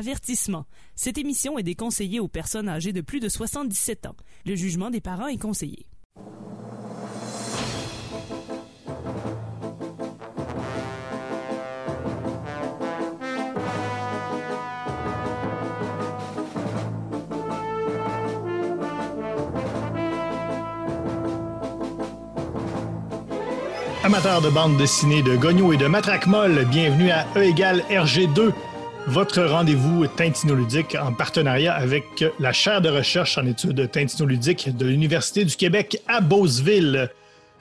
Avertissement. Cette émission est déconseillée aux personnes âgées de plus de 77 ans. Le jugement des parents est conseillé. Amateurs de bande dessinée de Gogno et de Matraque Molle, bienvenue à E égale RG2, votre rendez-vous tintinoludique en partenariat avec la chaire de recherche en études tintinoludiques de l'Université du Québec à Beauceville.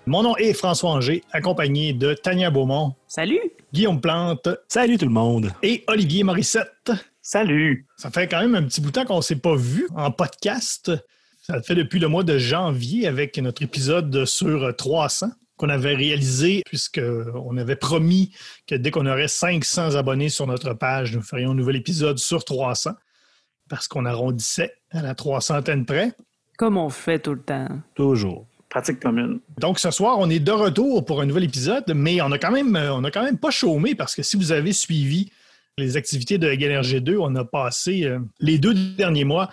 Mon nom est François Anger, accompagné de Tania Beaumont. Salut! Guillaume Plante. Salut tout le monde! Et Olivier Morissette. Salut! Ça fait quand même un petit bout de temps qu'on ne s'est pas vu en podcast. Ça fait depuis le mois de janvier avec notre épisode sur 300 qu'on avait réalisé, puisqu'on avait promis que dès qu'on aurait 500 abonnés sur notre page, nous ferions un nouvel épisode sur 300, parce qu'on arrondissait à la 300 près. Comme on fait tout le temps. Toujours. Pratique commune. Donc ce soir, on est de retour pour un nouvel épisode, mais on a quand même, on a quand même pas chômé, parce que si vous avez suivi les activités de GLRG2, on a passé euh, les deux derniers mois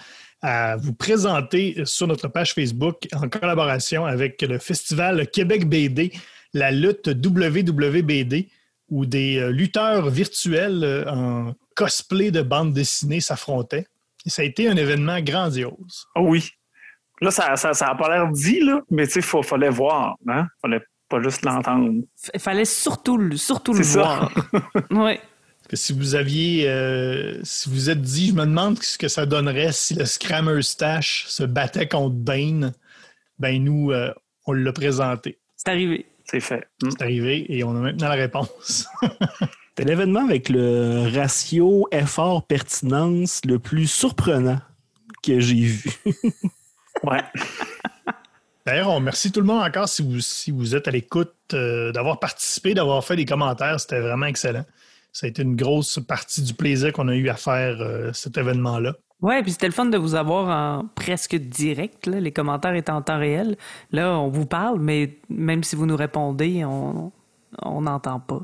à vous présenter sur notre page Facebook en collaboration avec le Festival Québec BD, la lutte WWBD, où des euh, lutteurs virtuels euh, en cosplay de bande dessinée s'affrontaient. Et ça a été un événement grandiose. Oh oui. Là, ça n'a ça, ça a pas l'air dit, là, mais tu sais, il fallait voir. Hein? fallait pas juste l'entendre. Il fallait surtout, le- surtout le ça. voir. oui. Parce que si vous aviez, euh, si vous êtes dit, je me demande ce que ça donnerait si le Scrammer Stash se battait contre Bane, ben nous, euh, on l'a présenté. C'est arrivé. C'est fait. Hmm. C'est arrivé et on a maintenant la réponse. C'était l'événement avec le ratio effort-pertinence le plus surprenant que j'ai vu. Ouais. D'ailleurs, on remercie tout le monde encore si vous, si vous êtes à l'écoute, euh, d'avoir participé, d'avoir fait des commentaires. C'était vraiment excellent. Ça a été une grosse partie du plaisir qu'on a eu à faire euh, cet événement-là. Ouais, puis c'était le fun de vous avoir en presque direct. là. Les commentaires étaient en temps réel. Là, on vous parle, mais même si vous nous répondez, on on n'entend pas.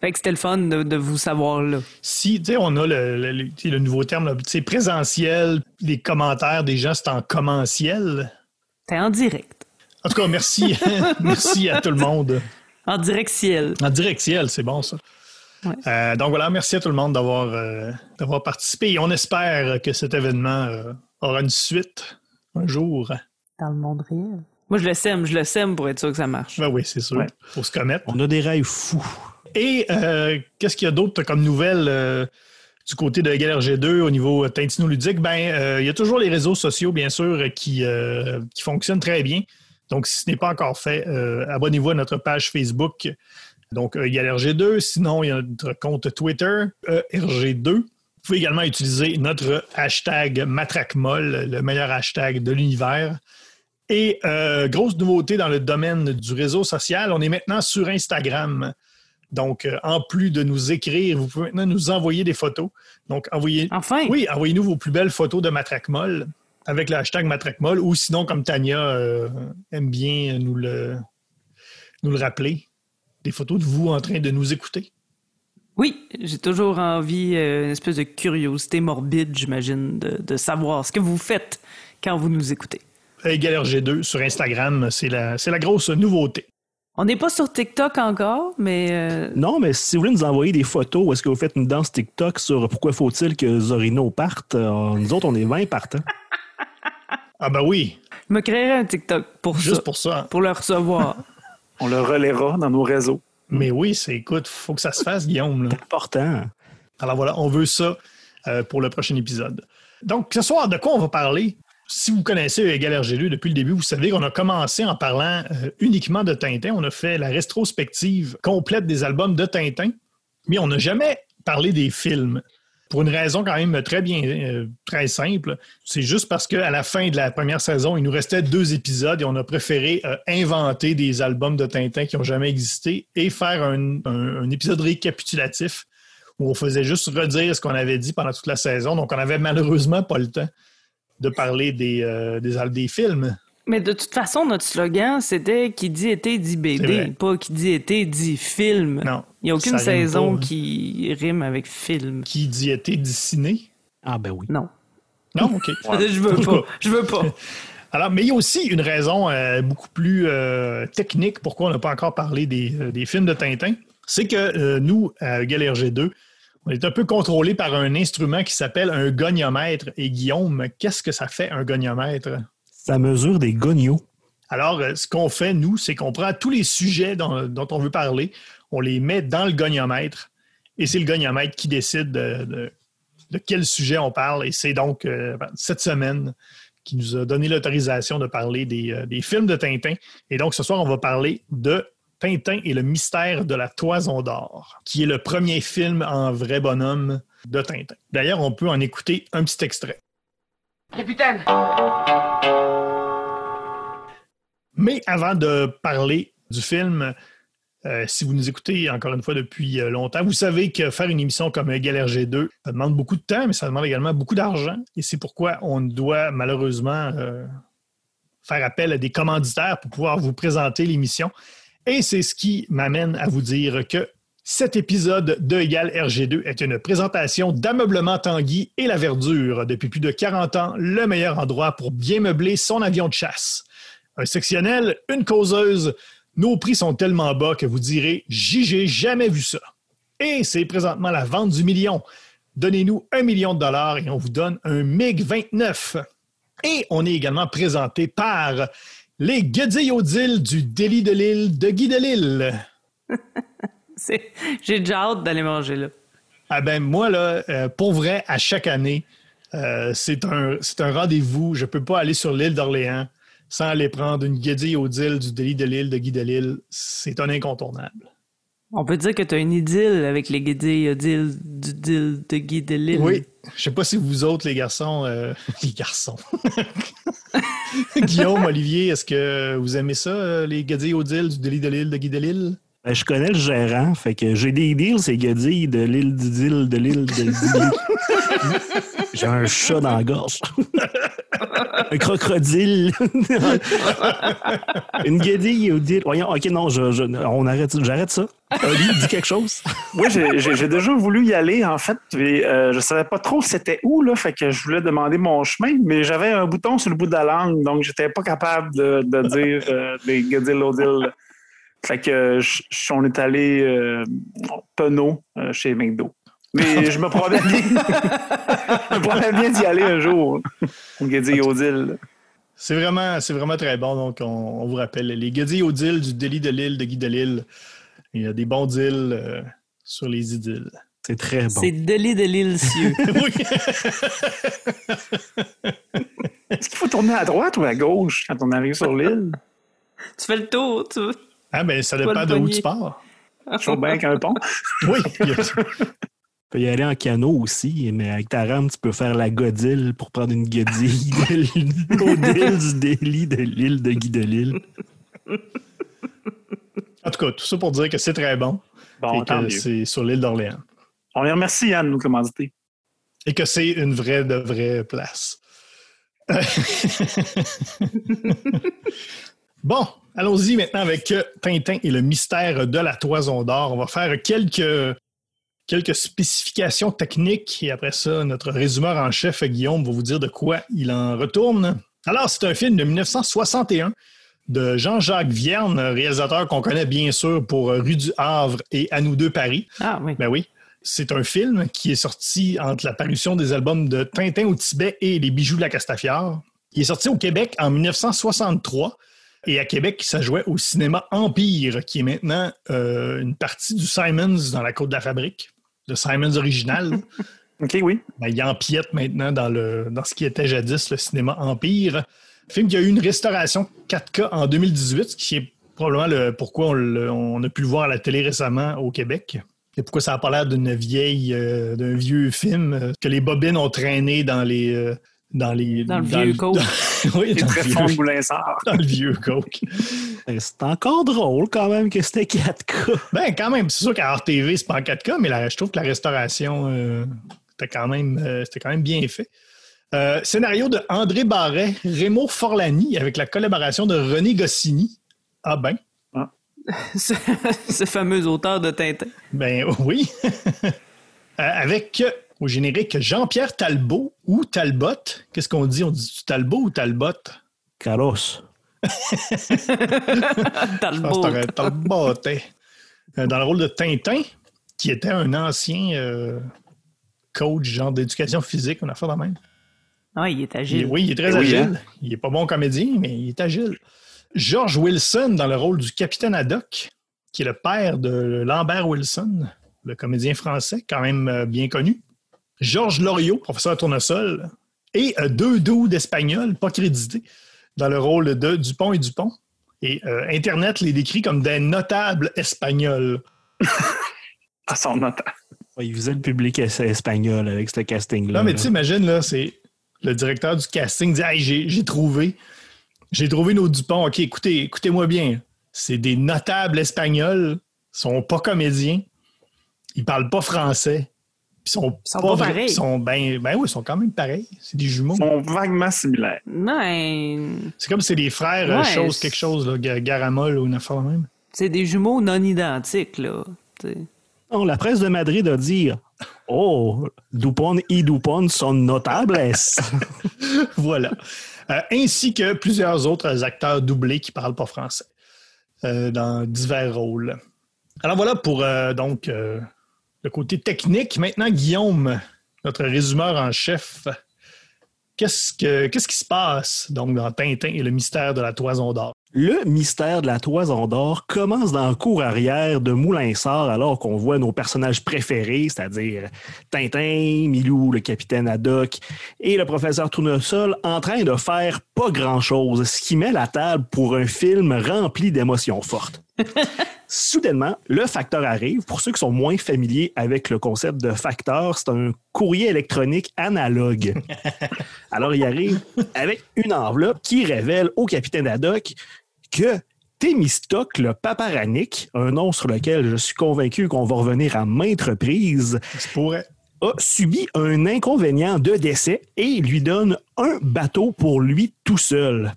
Fait que c'était le fun de, de vous savoir là. Si, tu sais, on a le, le- nouveau terme, sais, présentiel, les commentaires des gens, c'est en commentiel. T'es en direct. En tout cas, merci, merci à tout le monde. En direct ciel. En directiel, c'est bon ça. Ouais. Euh, donc voilà, merci à tout le monde d'avoir euh, d'avoir participé. Et on espère que cet événement euh, aura une suite un jour. Dans le monde réel. Moi, je le sème, je le sème pour être sûr que ça marche. Ben oui, c'est sûr. Ouais. Faut se commettre. On a des rêves fous. Et euh, qu'est-ce qu'il y a d'autre comme nouvelles euh, du côté de GLRG2 au niveau euh, Tintino-ludique? Ben, euh, il y a toujours les réseaux sociaux, bien sûr, qui, euh, qui fonctionnent très bien. Donc, si ce n'est pas encore fait, euh, abonnez-vous à notre page Facebook. Donc, euh, GLRG2. Sinon, il y a notre compte Twitter, E ERG2. Vous pouvez également utiliser notre hashtag MatraqueMolle, le meilleur hashtag de l'univers. Et euh, grosse nouveauté dans le domaine du réseau social, on est maintenant sur Instagram. Donc, euh, en plus de nous écrire, vous pouvez maintenant nous envoyer des photos. Donc, envoyez, Enfin! oui, envoyez-nous vos plus belles photos de Matraquemol avec le hashtag Matraquemol ou sinon, comme Tania euh, aime bien nous le, nous le rappeler, des photos de vous en train de nous écouter? Oui, j'ai toujours envie, euh, une espèce de curiosité morbide, j'imagine, de, de savoir ce que vous faites quand vous nous écoutez. Égal RG2 sur Instagram, c'est la, c'est la grosse nouveauté. On n'est pas sur TikTok encore, mais euh, Non, mais si vous voulez nous envoyer des photos, est-ce que vous faites une danse TikTok sur pourquoi faut-il que Zorino parte, euh, nous autres, on est 20 partants. Ah ben oui, je me créerai un TikTok pour juste ça, pour ça. pour le recevoir. On le relaiera dans nos réseaux. Mais oui, c'est écoute, faut que ça se fasse, Guillaume. là. Important. Alors voilà, on veut ça euh, pour le prochain épisode. Donc, ce soir, de quoi on va parler? Si vous connaissez Égal RG2 depuis le début, vous savez qu'on a commencé en parlant euh, uniquement de Tintin. On a fait la rétrospective complète des albums de Tintin, mais on n'a jamais parlé des films. Pour une raison quand même très bien, euh, très simple. C'est juste parce qu'à la fin de la première saison, il nous restait deux épisodes et on a préféré euh, inventer des albums de Tintin qui n'ont jamais existé et faire un- épisode récapitulatif où on faisait juste redire ce qu'on avait dit pendant toute la saison. Donc, on n'avait malheureusement pas le temps de parler des, euh, des films. Mais de toute façon, notre slogan, c'était qui dit été dit BD, pas qui dit été dit film. Non. Il n'y a aucune saison pas, hein. qui rime avec film. Qui dit été dessiné? Ah ben oui. Non. Non, OK. Je veux pas. Je veux pas. Alors, mais il y a aussi une raison euh, beaucoup plus euh, technique pourquoi on n'a pas encore parlé des, euh, des films de Tintin. C'est que euh, nous, à Galère G2, on est un peu contrôlé par un instrument qui s'appelle un goniomètre. Et Guillaume, qu'est-ce que ça fait un goniomètre? Ça mesure des gognos. Alors, euh, ce qu'on fait, nous, c'est qu'on prend tous les sujets dont, dont on veut parler, on les met dans le goniomètre, et c'est le goniomètre qui décide de, de- de quel sujet on parle. Et c'est donc euh, cette semaine qui nous a donné l'autorisation de parler des, euh, des films de Tintin. Et donc, ce soir, on va parler de Tintin et le mystère de la Toison d'Or, qui est le premier film en vrai bonhomme de Tintin. D'ailleurs, on peut en écouter un petit extrait. Capitaine Mais avant de parler du film, euh, si vous nous écoutez encore une fois depuis euh, longtemps, vous savez que faire une émission comme Galère G2, ça demande beaucoup de temps, mais ça demande également beaucoup d'argent. Et c'est pourquoi on doit malheureusement euh, faire appel à des commanditaires pour pouvoir vous présenter l'émission. Et c'est ce qui m'amène à vous dire que cet épisode de Égal RG2 est une présentation d'ameublement Tanguy et la verdure. Depuis plus de 40 ans, le meilleur endroit pour bien meubler son avion de chasse. Un sectionnel, une causeuse. Nos prix sont tellement bas que vous direz J'y j'ai jamais vu ça. Et c'est présentement la vente du million. Donnez-nous un million de dollars et on vous donne un MiG 29. Et on est également présenté par les Guedilles du délit de l'île de Guy de Lille. J'ai déjà hâte d'aller manger là. Ah ben moi, là, euh, pour vrai, à chaque année, euh, c'est un, rendez-vous. Je peux pas aller sur l'île d'Orléans sans aller prendre une guédille au deal du délit de l'île de Guy de Lille. C'est un incontournable. On peut dire que tu as une idylle avec les guédilles idylle du deal de Guy de Lille. Oui, je sais pas si vous autres, les garçons, euh, les garçons. Guillaume, Olivier, est-ce que vous aimez ça, euh, les guédilles au deal du délit de l'île de Guy de Lille? Ben, je connais le gérant, fait que j'ai des deals, c'est Godille de l'île du deal de l'île de J'ai un chat dans la gorge. Un crocodile. Une guédille au deal. Voyons, ok, non, je, je- on arrête, j'arrête ça. Oli, dis quelque chose. Oui, j'ai- déjà voulu y aller, en fait. euh, je savais pas trop c'était où, là, fait que je voulais demander mon chemin, mais j'avais un bouton sur le bout de la langue, donc j'étais pas capable de, de dire euh, des Godil Fait que je- je- on est allé euh, penaud euh, chez McDo. Mais je me promets bien, je me promets bien d'y aller un jour. Odile. C'est vraiment, c'est vraiment très bon. Donc, on, on vous rappelle les au deal du délit de l'île de Guy de Lille. Il y a des bons deals euh, sur les idylles. C'est très bon. C'est Delis de l'île cieux. oui. Est-ce qu'il faut tourner à droite ou à gauche quand on arrive sur l'île? tu fais le tour, tu veux? Ah, ben, ça dépend de où tu pars. Toujours bien qu'un pont. Oui. Peux y aller en canot aussi, mais avec ta rame, tu peux faire la godille pour prendre une godille de l'île- au du délit de l'île de Guy de Lille. En tout cas, tout ça pour dire que c'est très bon. Bon, et tant que mieux. c'est sur l'île d'Orléans. On les remercie, Yann, de nous commanditer. Et que c'est une vraie de vraie place. bon, allons-y maintenant avec Tintin et le mystère de la toison d'or. On va faire quelques, quelques spécifications techniques et après ça, notre résumeur en chef, Guillaume, va vous dire de quoi il en retourne. Alors, c'est un film de 1961 de Jean-Jacques Vierne, réalisateur qu'on connaît bien sûr pour Rue du Havre et À nous deux Paris. Ah oui. Ben oui. C'est un film qui est sorti entre la parution des albums de Tintin au Tibet et Les bijoux de la Castafiore. Il est sorti au Québec en 1963 et à Québec, ça jouait au cinéma Empire, qui est maintenant euh, une partie du Simons dans la Côte de la Fabrique, le Simons original. OK, oui. Ben, il empiète maintenant dans, le, dans ce qui était jadis le cinéma Empire. Film qui a eu une restauration 4K en 2018, ce qui est probablement le, pourquoi on, le- on a pu le voir à la télé récemment au Québec. Et pourquoi ça n'a pas l'air d'une vieille, euh, d'un vieux film euh, que les bobines ont traîné dans les. euh, dans, les, Dans le vieux coke. oui, dans, très le fond de vieux, Boulinsard. dans le vieux coke. Ben, C'est encore drôle quand même que c'était 4K. Ben, quand même, c'est sûr qu'à RTV, c'est pas en 4K, mais la- je trouve que la restauration, euh, c'était quand, même, euh, c'était quand même bien fait. Euh, scénario de André Barret, Rémo Forlani, avec la collaboration de René Goscinny. Ah ben. ce, ce fameux auteur de Tintin. Ben oui. Euh, avec euh, au générique Jean-Pierre Talbot ou Talbot. Qu'est-ce qu'on dit? On dit Talbot ou Talbot? Carlos. Talbot. Je Talbot. hein. Euh, Dans le rôle de Tintin, qui était un ancien euh, coach genre d'éducation physique, on a fait la même. Ah, il est Il- agile. oui, il est très Eh oui, agile. hein? Il est pas bon comédien, mais il est agile. George Wilson dans le rôle du capitaine Haddock, qui est le père de Lambert Wilson, le comédien français, quand même euh, bien connu. Georges Loriot, professeur tournesol, et euh, deux doudes espagnols, pas crédités, dans le rôle de Dupont et Dupont. Et euh, Internet les décrit comme des notables espagnols. À son note. Ouais, il faisait le public es- espagnol avec ce casting-là. Non, mais tu sais, imagine, là, c'est le directeur du casting dit Hey, j'ai j'ai trouvé. J'ai trouvé nos Dupont. OK, écoutez, écoutez-moi bien. C'est des notables espagnols. Ils sont pas comédiens. Ils parlent pas français. Ils sont, Ils sont pas vra- pareils. Ils sont, ben, ben oui, ils sont quand même pareils. C'est des jumeaux. Ils sont vaguement similaires. Non, C'est comme si c'est des frères, euh, Ouais, chose, quelque chose, là, Garamol ou une affaire même. c'est des jumeaux non identiques, là. T'sais. Non, la presse de Madrid a dit Oh, Dupont et Dupont sont notables. voilà. Euh, ainsi que plusieurs autres acteurs doublés qui parlent pas français euh, dans divers rôles. Alors voilà pour euh, donc euh, le côté technique. Maintenant, Guillaume, notre résumeur en chef, qu'est-ce, que, qu'est-ce qui se passe donc dans Tintin et le mystère de la toison d'or? Le mystère de la toison d'or commence dans le cours arrière de Moulin-Sort alors qu'on voit nos personnages préférés, c'est-à-dire Tintin, Milou, le capitaine Haddock et le professeur Tournesol en train de faire pas grand-chose, ce qui met la table pour un film rempli d'émotions fortes. Soudainement, le facteur arrive. Pour ceux qui sont moins familiers avec le concept de facteur, c'est un courrier électronique analogue. Alors, il arrive avec une enveloppe qui révèle au capitaine Haddock que Thémistocle Paparanic, un nom sur lequel je suis convaincu qu'on va revenir à maintes reprises, a subi un inconvénient de décès et lui donne un bateau pour lui tout seul.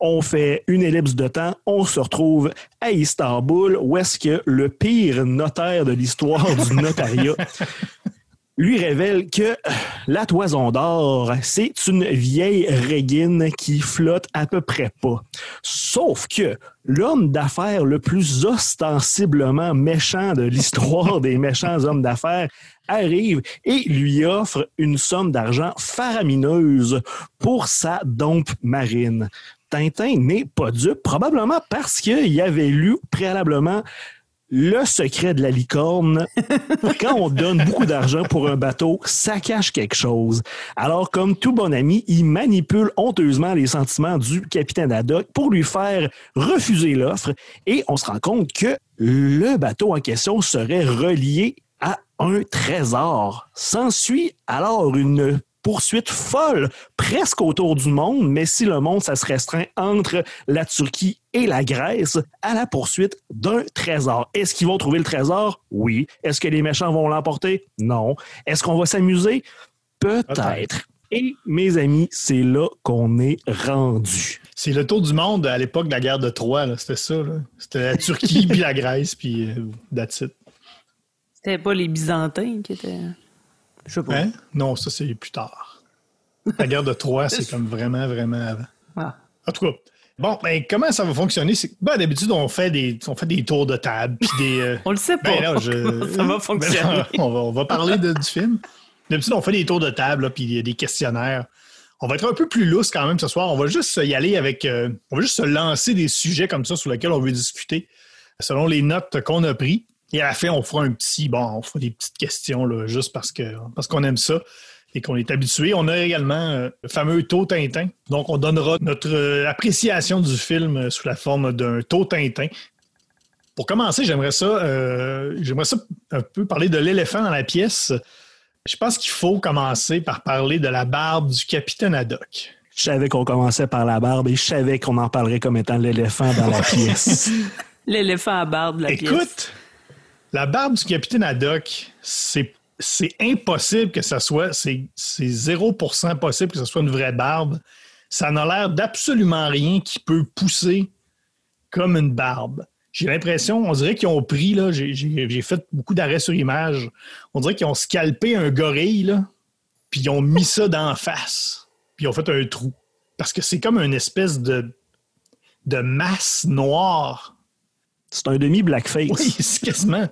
On fait une ellipse de temps, on se retrouve à Istanbul, où est-ce que le pire notaire de l'histoire du notariat lui révèle que la toison d'or, c'est une vieille régine qui flotte à peu près pas. Sauf que l'homme d'affaires le plus ostensiblement méchant de l'histoire des méchants hommes d'affaires arrive et lui offre une somme d'argent faramineuse pour sa dompe marine. Tintin n'est pas dupe, probablement parce qu'il avait lu préalablement le secret de la licorne. Quand on donne beaucoup d'argent pour un bateau, ça cache quelque chose. Alors, comme tout bon ami, il manipule honteusement les sentiments du capitaine Haddock pour lui faire refuser l'offre et on se rend compte que le bateau en question serait relié à un trésor. S'ensuit alors une poursuite folle, presque autour du monde, mais si le monde, ça se restreint entre la Turquie et la Grèce à la poursuite d'un trésor. Est-ce qu'ils vont trouver le trésor? Oui. Est-ce que les méchants vont l'emporter? Non. Est-ce qu'on va s'amuser? Peut-être. Et mes amis, c'est là qu'on est rendu. C'est le tour du monde à l'époque de la guerre de Troie. C'était ça. là. C'était la Turquie, puis la Grèce, puis euh, that's it. C'était pas les Byzantins qui étaient. Je sais pas. Hein? Non, ça, c'est plus tard. La guerre de Troie, c'est comme vraiment, vraiment avant. Ah. En tout cas, bon, ben, comment ça va fonctionner? C'est- Ben, d'habitude, on fait des, on fait des tours de table, puis des. euh, On le sait pas. ben, là, je- ça va fonctionner. on, va, on va parler de- du film. D'habitude, on fait des tours de table, puis il y a des questionnaires. On va être un peu plus lousse quand même ce soir. On va juste y aller avec. euh, on va juste se lancer des sujets comme ça sur lesquels on veut discuter selon les notes qu'on a prises. Et à la fin, on fera un petit. Bon, on fera des petites questions là, juste parce que parce qu'on aime ça et qu'on est habitué. On a également euh, le fameux taux Tintin. Donc, on donnera notre euh, appréciation du film euh, sous la forme d'un taux Tintin. Pour commencer, j'aimerais ça, euh, j'aimerais ça un peu parler de l'éléphant dans la pièce. Je pense qu'il faut commencer par parler de la barbe du capitaine Haddock. Je savais qu'on commençait par la barbe et je savais qu'on en parlerait comme étant l'éléphant dans la pièce. L'éléphant à barbe de la pièce. Écoute, la barbe du capitaine Haddock, c'est impossible que ça soit, c'est 0% possible que ce soit une vraie barbe. Ça n'a l'air d'absolument rien qui peut pousser comme une barbe. J'ai l'impression, on dirait qu'ils ont pris, là, j'ai fait beaucoup d'arrêts sur image, on dirait qu'ils ont scalpé un gorille, puis ils ont mis ça d'en face, puis ils ont fait un trou. Parce que c'est comme une espèce de masse noire. C'est un demi-blackface. Oui, c'est quasiment.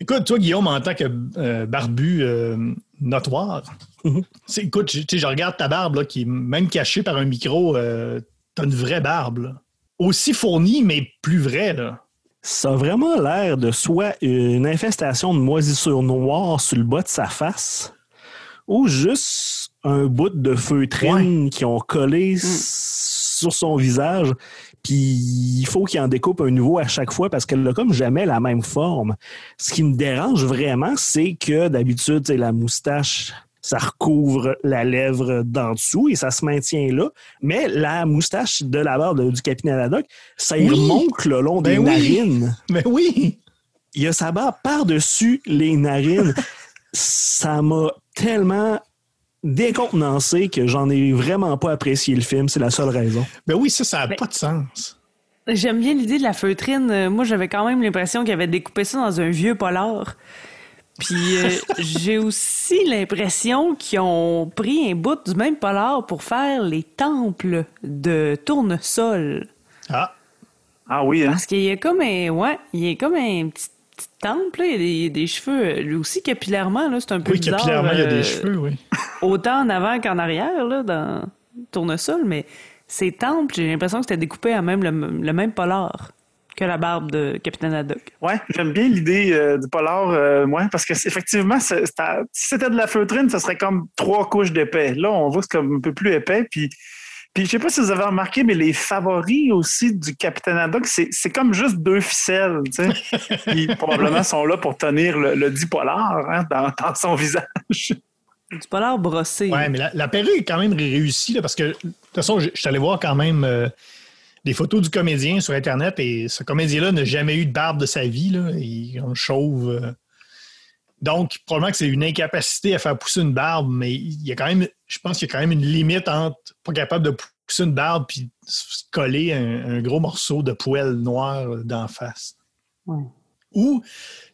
Écoute, toi, Guillaume, en tant que euh, barbu euh, notoire, mhm. écoute, je regarde ta barbe là, qui est même cachée par un micro. Euh, t'as une vraie barbe. Aussi fournie, mais plus vraie. Là. Ça a vraiment l'air de soit une infestation de moisissure noire sur le bas de sa face, ou juste un bout de feutrine qui ont collé mm. sur son visage. Puis il faut qu'il en découpe un nouveau à chaque fois parce qu'elle n'a comme jamais la même forme. Ce qui me dérange vraiment, c'est que d'habitude, la moustache, ça recouvre la lèvre d'en dessous et ça se maintient là. Mais la moustache de la barbe du capitaine Haddock, ça y remonte le long des ben narines. Mais oui! Il y a sa barbe par-dessus les narines. ça m'a tellement décontenancé que j'en ai vraiment pas apprécié le film. C'est la seule raison. Ben oui, ça, ça n'a pas de sens. J'aime bien l'idée de la feutrine. Euh, moi, j'avais quand même l'impression qu'il avait découpé ça dans un vieux polar. Puis euh, j'ai aussi l'impression qu'ils ont pris un bout du même polar pour faire les temples de tournesol. Ah. Ah oui, hein? Parce qu'il y a comme un, ouais, il y a comme un petit petite tempe, là, il y a des, cheveux. Lui aussi, capillairement, là, c'est un peu oui, bizarre. Oui, capillairement, il y a des euh, cheveux, oui. autant en avant qu'en arrière, là, dans Tournesol, mais ses tempes, j'ai l'impression que c'était découpé à même le, même polar que la barbe de Capitaine Haddock. Ouais, j'aime bien l'idée euh, du polar, euh, moi, parce que effectivement, si c'était de la feutrine, ça serait comme trois couches d'épais. Là, on voit que c'est comme un peu plus épais, puis puis je sais pas si vous avez remarqué, mais les favoris aussi du Capitaine Haddock, c'est comme juste deux ficelles, tu sais. Qui probablement sont là pour tenir le, le dipolar hein, dans, son visage. Du polar brossé. Ouais, mais la, perruque est quand même réussie, parce que de toute façon, je, suis allé voir quand même euh, des photos du comédien sur Internet et ce comédien-là n'a jamais eu de barbe de sa vie. Là, il est chauve. Euh. Donc, probablement que c'est une incapacité à faire pousser une barbe, mais il y a quand même, je pense qu'il y a quand même une limite entre pas capable de pousser une barbe puis se coller un, gros morceau de poêle noir d'en face. Ou,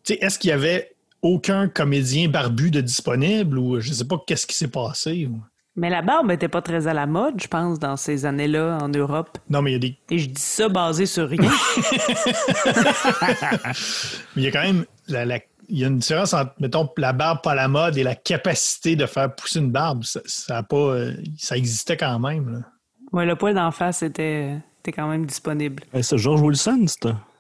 tu sais, est-ce qu'il y avait aucun comédien barbu de disponible ou je ne sais pas qu'est-ce qui s'est passé? Mais la barbe n'était pas très à la mode, je pense, dans ces années-là en Europe. Non, mais il y a des. Et je dis ça basé sur rien. mais il y a quand même la, la il y a une différence entre, mettons, la barbe pas à la mode et la capacité de faire pousser une barbe. Ça, a pas, euh, ça existait quand même. Oui, le poil d'en face était, était, quand même disponible. c'est George Wilson,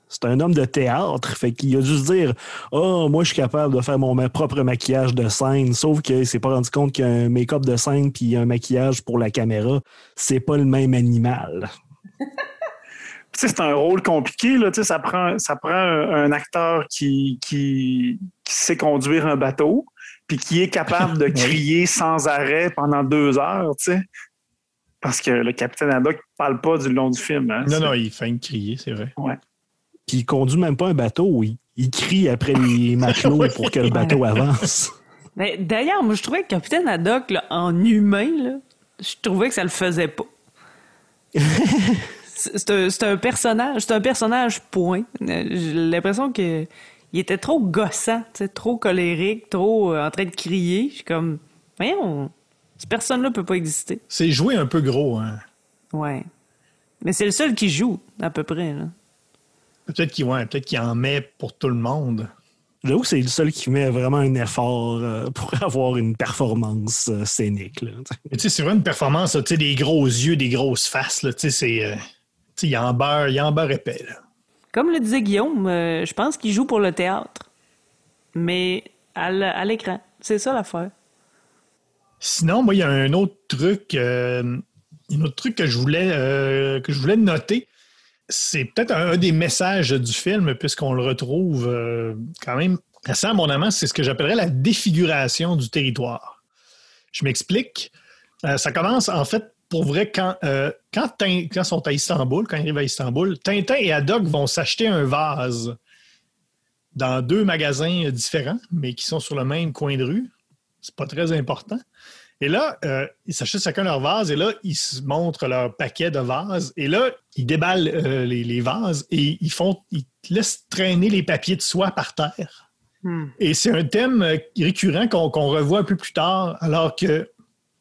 c'est un, homme de théâtre. Fait qu'il a dû se dire Oh, moi, je suis capable de faire mon propre maquillage de scène. Sauf qu'il s'est pas rendu compte qu'un make-up de scène puis un maquillage pour la caméra, c'est pas le même animal. C'est un rôle compliqué. Là, ça prend, ça prend un, acteur qui, qui, sait conduire un bateau, puis qui est capable de crier sans arrêt pendant deux heures. Parce que le capitaine Haddock ne parle pas du long du film. Hein, non, non, il fait crier, c'est vrai. Ouais. Puis il conduit même pas un bateau, il, crie après les matelots pour que le bateau avance. D'ailleurs, moi, je trouvais que Capitaine Haddock, en humain, je trouvais que ça le faisait pas. C'est un, personnage, c'est un personnage point. J'ai l'impression que il était trop gossant, trop colérique, trop euh, en train de crier. Je suis comme, voyons, cette personne-là peut pas exister. C'est joué un peu gros, hein. Ouais. Mais c'est le seul qui joue, à peu près, Peut-être qu'il ouais, peut en met pour tout le monde. J'avoue que c'est le seul qui met vraiment un effort euh, pour avoir une performance euh, scénique. C'est vraiment une performance, des gros yeux, des grosses faces. C'est il y en beurre, il en beurre épais. Comme le disait Guillaume, euh, je pense qu'il joue pour le théâtre. Mais à l'écran. C'est ça l'affaire. Sinon, moi, il y a un autre truc, euh, un autre truc que je voulais, euh, que je voulais noter. C'est peut-être un, des messages du film, puisqu'on le retrouve quand même assez abondamment. C'est ce que j'appellerais la défiguration du territoire. Je m'explique. ça commence en fait pour vrai, quand, euh, quand, ils sont à Istanbul, quand ils arrivent à Istanbul, Tintin et Haddock vont s'acheter un vase dans deux magasins différents, mais qui sont sur le même coin de rue. C'est pas très important. Et là, euh, ils s'achètent chacun leur vase et là, ils se montrent leur paquet de vases. Et là, ils déballent euh, les, les vases et ils font, ils laissent traîner les papiers de soie par terre. Hmm. Et c'est un thème euh, récurrent qu'on qu'on revoit un peu plus tard, alors que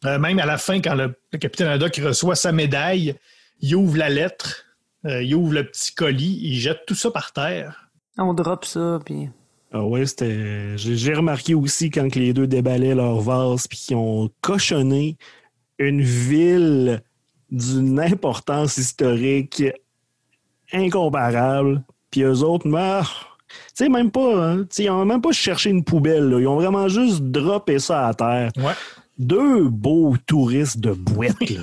euh, même à la fin, quand le, le capitaine Haddock reçoit sa médaille, il ouvre la lettre, euh, il ouvre le petit colis, il jette tout ça par terre. On drop ça, puis. Ah ouais, c'était. J'ai remarqué aussi quand que les deux déballaient leur vase puis qu'ils ont cochonné une ville d'une importance historique incomparable. Puis eux autres, bah, tu sais, même pas. hein, ils ont même pas cherché une poubelle. là. Ils ont vraiment juste droppé ça à terre. Ouais. Deux beaux touristes de boîte. Tu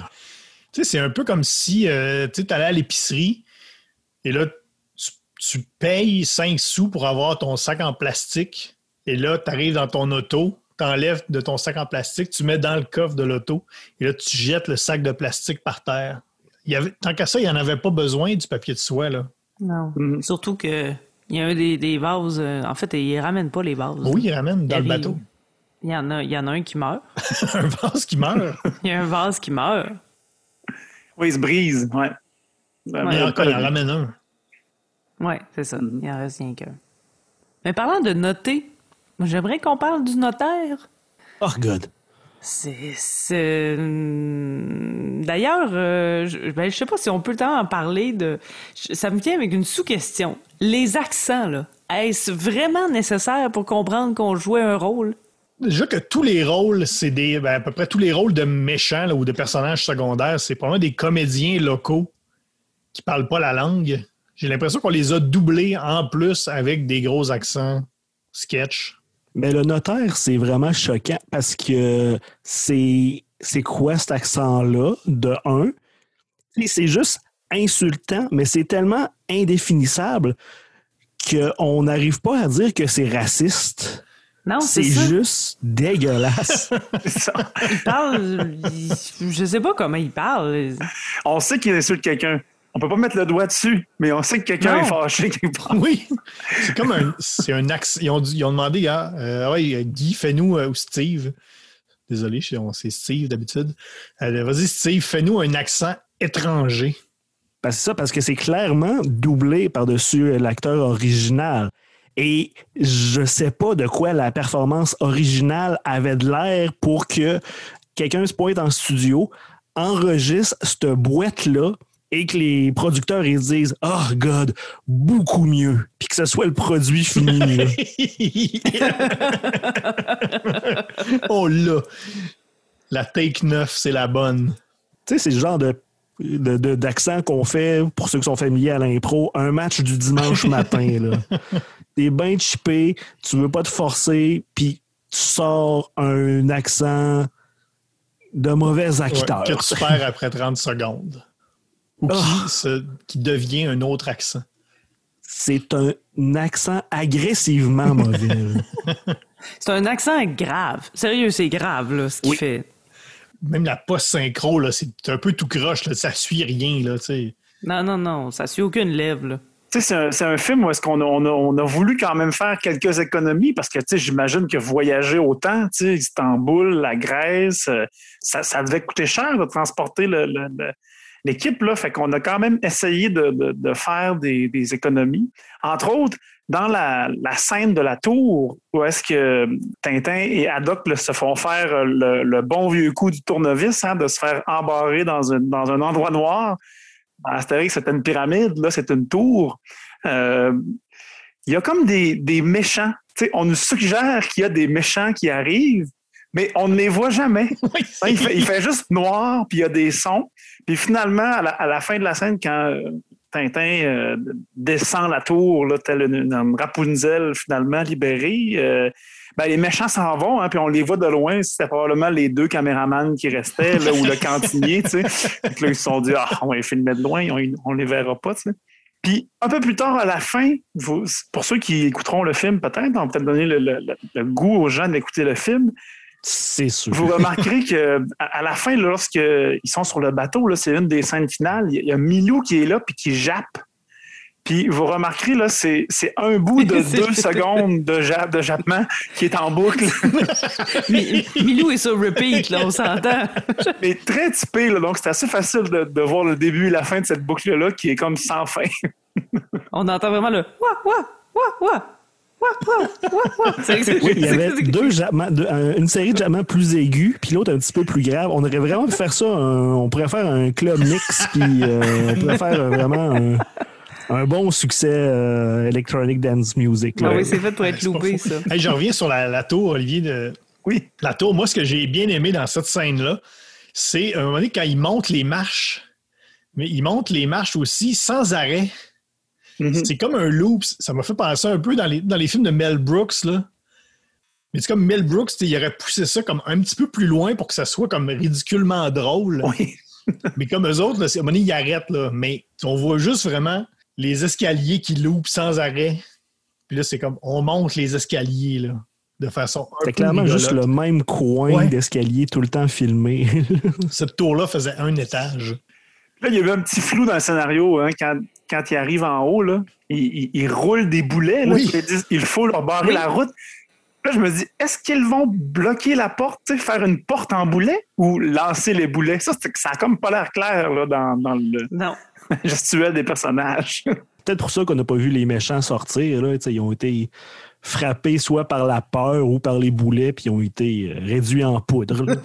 sais, c'est un peu comme si euh, tu allais à l'épicerie et là, tu, tu payes 5 sous pour avoir ton sac en plastique. Et là, tu arrives dans ton auto, tu enlèves de ton sac en plastique, tu mets dans le coffre de l'auto et là, tu jettes le sac de plastique par terre. Il y avait, tant qu'à ça, il n'y en avait pas besoin du papier de soie. Là. Non. Mhm. Surtout que. Il y a des, des vases. euh, en fait, ils ramènent pas les vases. Oui, ils ramènent dans Il le bateau. Il y en a, il y en a un qui meurt. un vase qui meurt. Il y a un vase qui meurt. Oui, il se brise. Ouais. Mais encore, il en ramène un. Ouais, c'est ça. Mm-hmm. Il en reste rien qu'un. Mais parlant de noter, moi, j'aimerais qu'on parle du notaire. Oh, God. C'est. c'est- hum, D'ailleurs, euh, je, ben, je sais pas si on peut le temps en parler de. Ça me vient avec une sous-question. Les accents, là. Est-ce vraiment nécessaire pour comprendre qu'on jouait un rôle? Déjà que tous les rôles, c'est des. ben, à peu près tous les rôles de méchants ou de personnages secondaires, c'est probablement des comédiens locaux qui parlent pas la langue. J'ai l'impression qu'on les a doublés en plus avec des gros accents sketch. Mais le notaire, c'est vraiment choquant parce que c'est c'est quoi cet accent-là, de un? C'est juste insultant, mais c'est tellement indéfinissable qu'on n'arrive pas à dire que c'est raciste. Non, c'est juste dégueulasse. C'est ça. Il parle. il- je sais pas comment il parle. On sait qu'il insulte quelqu'un. On peut pas mettre le doigt dessus, mais on sait que quelqu'un est fâché quelque part. Oui, c'est comme un. C'est un accent. Ils ont, dit- ils ont demandé à euh, ouais, Guy, fais-nous, euh, ou Steve. Désolé, c'est Steve d'habitude. Euh, Vas-y, Steve, fais-nous un accent étranger. Ben, c'est ça, parce que c'est clairement doublé par-dessus l'acteur original. Et je sais pas de quoi la performance originale avait de l'air pour que quelqu'un se pointe en studio, enregistre cette boîte-là et que les producteurs ils disent Oh God, beaucoup mieux. Puis que ce soit le produit fini. oh là! La take 9, c'est la bonne. Tu sais, c'est le genre de- d'accent qu'on fait, pour ceux qui sont familiers à l'impro, un match du dimanche matin. là. T'es bien chippé, tu veux pas te forcer, puis tu sors un accent de mauvais Ouais, acteur. que tu perds après 30 secondes. Ou qui, Ah. se- qui devient un autre accent. C'est un accent agressivement mauvais. C'est un accent grave. Sérieux, c'est grave, là, ce qu'il Oui. fait. Même la post-synchro, c'est un peu tout croche, là, ça suit rien. Là, tu sais. Non, non, non, ça suit aucune lèvre, là. C'est un, film où est-ce qu'on a, on a, voulu quand même faire quelques économies parce que, j'imagine que voyager autant, Istanbul, la Grèce, euh, ça, devait coûter cher de transporter l'équipe, là. Fait qu'on a quand même essayé de, faire des, économies. Entre autres, dans la, scène de la tour, où est-ce que Tintin et Haddock se font faire le, le bon vieux coup du tournevis, hein, de se faire embarrer dans un endroit noir. Astérix, c'était une pyramide, là, c'est une tour. Euh, il y a comme des, des méchants. On nous suggère qu'il y a des méchants qui arrivent, mais on ne les voit jamais. Hein, Il fait, il fait juste noir, puis il y a des sons. Puis finalement, à la, à la fin de la scène, quand euh, Tintin euh, descend la tour, là, tel une, Rapunzel finalement libérée, euh, ben, les méchants s'en vont, hein, puis on les voit de loin. C'était probablement les deux caméramans qui restaient, là, ou le cantinier. tu sais. Que là, ils se sont dit, ah, on va les filmer de loin, on ne les verra pas. Puis un peu plus tard, à la fin, pour ceux qui écouteront le film, peut-être, on va peut-être donner le goût aux gens d'écouter le film. C'est sûr. Vous remarquerez que à la fin, lorsqu'ils sont sur le bateau, c'est une des scènes finales. Il y a- Milou qui est là puis qui jappe. Puis vous remarquerez, là, c'est un bout de deux secondes de, ja- de jappement qui est en boucle, Mi- Milou est sur repeat, là, on s'entend. mais très typé. Là, donc c'est assez facile de, de voir le début et la fin de cette boucle-là qui est comme sans fin. On entend vraiment le Ouah, ouah, ouah, ouah. Oui, il y avait deux jappements, deux- un- une série de jappements plus aigus, puis l'autre un petit peu plus grave. On aurait vraiment pu faire ça. un- on pourrait faire un club mix, puis euh, on pourrait faire euh, vraiment un, un bon succès euh, electronic dance music. là. Ah oui, c'est fait pour être loupé, ça. Hey, je reviens sur la, la tour, Olivier. De... Oui. La tour, moi, ce que j'ai bien aimé dans cette scène-là, c'est à un moment donné, quand il monte les marches, mais il monte les marches aussi sans arrêt. Mhm. C'est comme un loop. Ça m'a fait penser un peu dans les, dans les films de Mel Brooks, là. Mais c'est comme Mel Brooks, il aurait poussé ça comme un petit peu plus loin pour que ça soit comme ridiculement drôle. Oui. Mais comme eux autres, là, c'est- à un moment donné, ils arrêtent, là. Mais on voit juste vraiment les escaliers qui loupent sans arrêt. Puis là, c'est comme, on monte les escaliers, là, de façon un C'était clairement juste le même coin Ouais. d'escalier tout le temps filmé. Cette tour-là faisait un étage. Là, il y avait un petit flou dans le scénario hein, quand, quand il arrive en haut. Là, il, il- il roule des boulets. Là, Oui. ils disent il faut leur barrer Oui. la route. Là, je me dis est-ce qu'ils vont bloquer la porte, faire une porte en boulet ou lancer les boulets? Ça, c'est- ça a comme pas l'air clair là, dans, dans le Non. gestuel des personnages. Peut-être pour ça qu'on n'a pas vu les méchants sortir. Là. Ils ont été frappés soit par la peur ou par les boulets, puis ils ont été euh, réduits en poudre.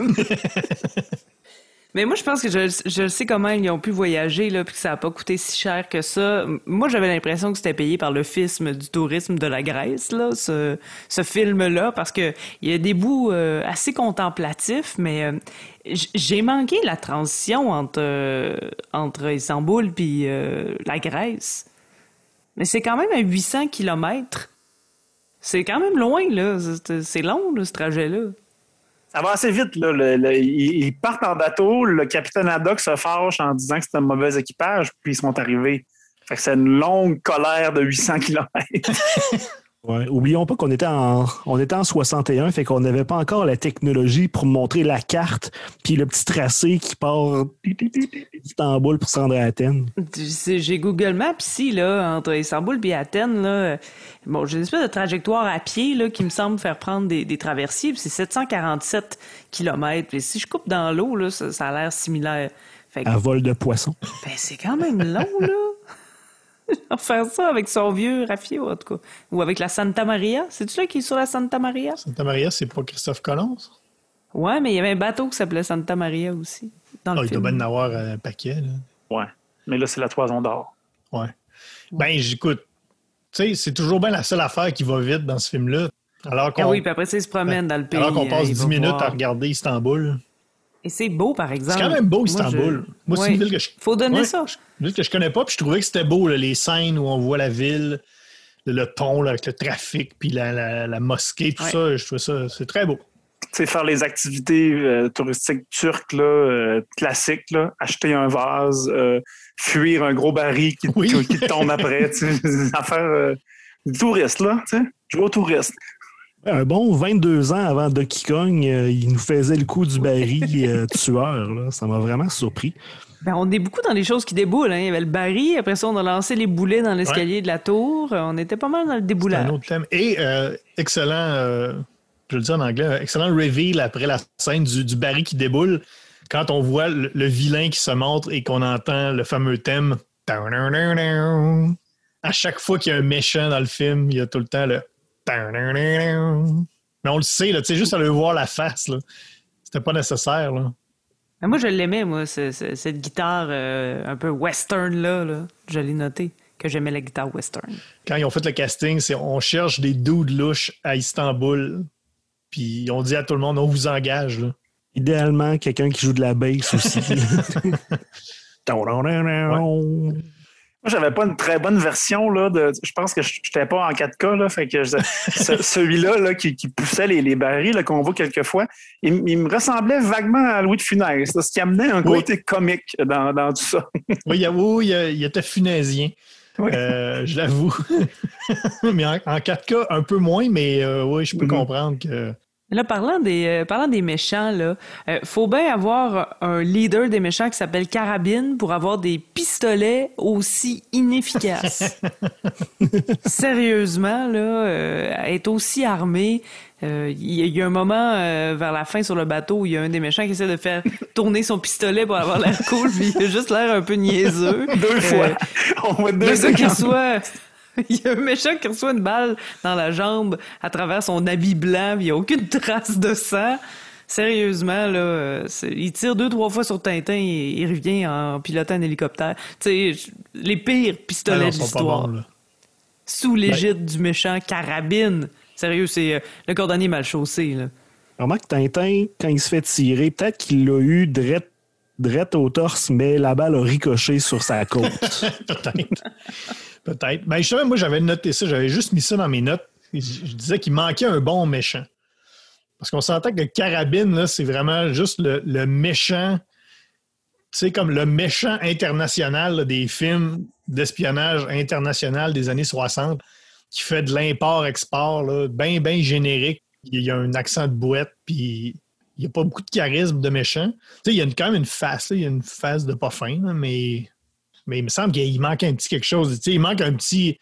Mais moi, je pense que je, je sais comment ils ont pu voyager, là, puis que ça n'a pas coûté si cher que ça. Moi, j'avais l'impression que c'était payé par le fisme du tourisme de la Grèce, là, ce, ce film-là, parce que il y a des bouts euh, assez contemplatifs, mais euh, j'ai manqué la transition entre, euh, entre Istanbul puis euh, la Grèce. Mais c'est quand même à 800 kilomètres. C'est quand même loin, là. C'est- C'est long, là, ce trajet-là. Ça va assez vite. Là. Ils partent en bateau. Le capitaine Haddock se fâche en disant que c'est un mauvais équipage, puis ils sont arrivés. Fait que c'est une longue colère de 800 km. Ouais. Oublions pas qu'on était en on était en 61, fait qu'on n'avait pas encore la technologie pour montrer la carte puis le petit tracé qui part d'Istanbul pour se rendre à Athènes. J'ai Google Maps ici, là, entre Istanbul et Athènes. Là. Bon, j'ai une espèce de trajectoire à pied là, qui me semble faire prendre des, des traversiers. C'est 747 km. Et si je coupe dans l'eau, là, ça, ça a l'air similaire. Fait que, À vol de poisson. ben, c'est quand même long, là. Faire ça avec son vieux Raffio, en tout cas. Ou avec la Santa Maria. C'est-tu là qui est sur la Santa Maria? Santa Maria, c'est pas Christophe Colomb? ça? Ouais, mais il y avait un bateau qui s'appelait Santa Maria aussi. Dans Ah, le il doit film. bien en avoir un paquet. Là. Ouais. Mais là, c'est la toison d'or. Ouais. Ben, j'écoute. Tu sais, c'est toujours bien la seule affaire qui va vite dans ce film-là. Alors qu'on Ah oui, puis après ça, il se promène dans le pays. alors qu'on passe il 10 va minutes voir. à regarder Istanbul. Et c'est beau, par exemple. C'est quand même beau, Moi, Istanbul. je- Moi, c'est Ouais. une ville que je. Faut donner Ouais, ça. Une ville que je connais pas, puis je trouvais que c'était beau, là, les scènes où on voit la ville, le, pont là, avec le trafic, puis la, la- la mosquée, tout Ouais. ça. Je trouvais ça, c'est très beau. Tu sais, faire les activités euh, touristiques turques, là, euh, classiques, là, acheter un vase, euh, fuir un gros baril qui, Oui. qui- qui te tombe après. tu sais, euh, du touriste, là. Tu sais, jouer au touriste. Un bon 22 ans avant Donkey Kong, euh, il nous faisait le coup du baril euh, tueur. là. Ça m'a vraiment surpris. Ben, on est beaucoup dans les choses qui déboulent. Hein. Il y avait le baril, après ça, on a lancé les boulets dans l'escalier de la tour. On était pas mal dans le C'est un déboulage. autre thème. Et euh, excellent, je le dis en anglais, excellent reveal après la scène du, du baril qui déboule. Quand on voit le, le vilain qui se montre et qu'on entend le fameux thème. À chaque fois qu'il y a un méchant dans le film, il y a tout le temps le. Mais on le sait, là, tu sais, juste à le voir la face, là. C'était pas nécessaire, là. Mais moi, je l'aimais, moi, ce- ce- cette guitare euh, un peu western-là. Là. Je l'ai noté, que j'aimais la guitare western. Quand ils ont fait le casting, c'est on cherche des dudes louches à Istanbul. Puis on dit à tout le monde, on vous engage, là. Idéalement, quelqu'un qui joue de la bass aussi. Moi, j'avais pas une très bonne version, là, de, je pense que je n'étais pas en 4K, là, fait que celui-là, là, qui, qui poussait les, les barils, là, qu'on voit quelquefois, il, il me ressemblait vaguement à Louis de Funès, là, ce qui amenait un Oui. côté comique dans, dans tout ça. Oui, il, y a- oui, il, y a- il était funaisien. Oui. Euh, je l'avoue. mais en, en 4K, un peu moins, mais euh, oui, je peux Mhm. comprendre que. Là, parlant des, euh, parlant des méchants, là, euh, faut bien avoir un leader des méchants qui s'appelle Carabine pour avoir des pistolets aussi inefficaces. Sérieusement, là, euh, être aussi armé. Il y, a un moment vers la fin sur le bateau où il y a un des méchants qui essaie de faire tourner son pistolet pour avoir l'air cool, puis il a juste l'air un peu niaiseux. Deux fois. On va deux qu'il soit il y a un méchant qui reçoit une balle dans la jambe à travers son habit blanc, il n'y a aucune trace de sang. Sérieusement, là, euh, il tire deux, trois fois sur Tintin et il revient en pilotant un hélicoptère. Tu sais, les pires pistolets ah de l'histoire. Sous l'égide ben- du méchant Carabine. Sérieux, c'est euh, le cordonnier mal chaussé. Là. Remarque, Tintin, quand il se fait tirer, peut-être qu'il l'a eu drette, au torse, mais la balle a ricoché sur sa côte. peut-être. Peut-être. Ben, justement, moi, j'avais noté ça, j'avais juste mis ça dans mes notes. Je, disais qu'il manquait un bon méchant. Parce qu'on s'entend que Carabine, c'est vraiment juste le, méchant, tu sais, comme le méchant international des films d'espionnage international des années 60, qui fait de l'import-export, bien, bien générique. Il y a un accent de bouette, puis il n'y a pas beaucoup de charisme de méchant. Tu sais, il y a quand même une face, il y a une face de pas fin, mais mais il me semble qu'il manque un petit quelque chose. il manque un petit.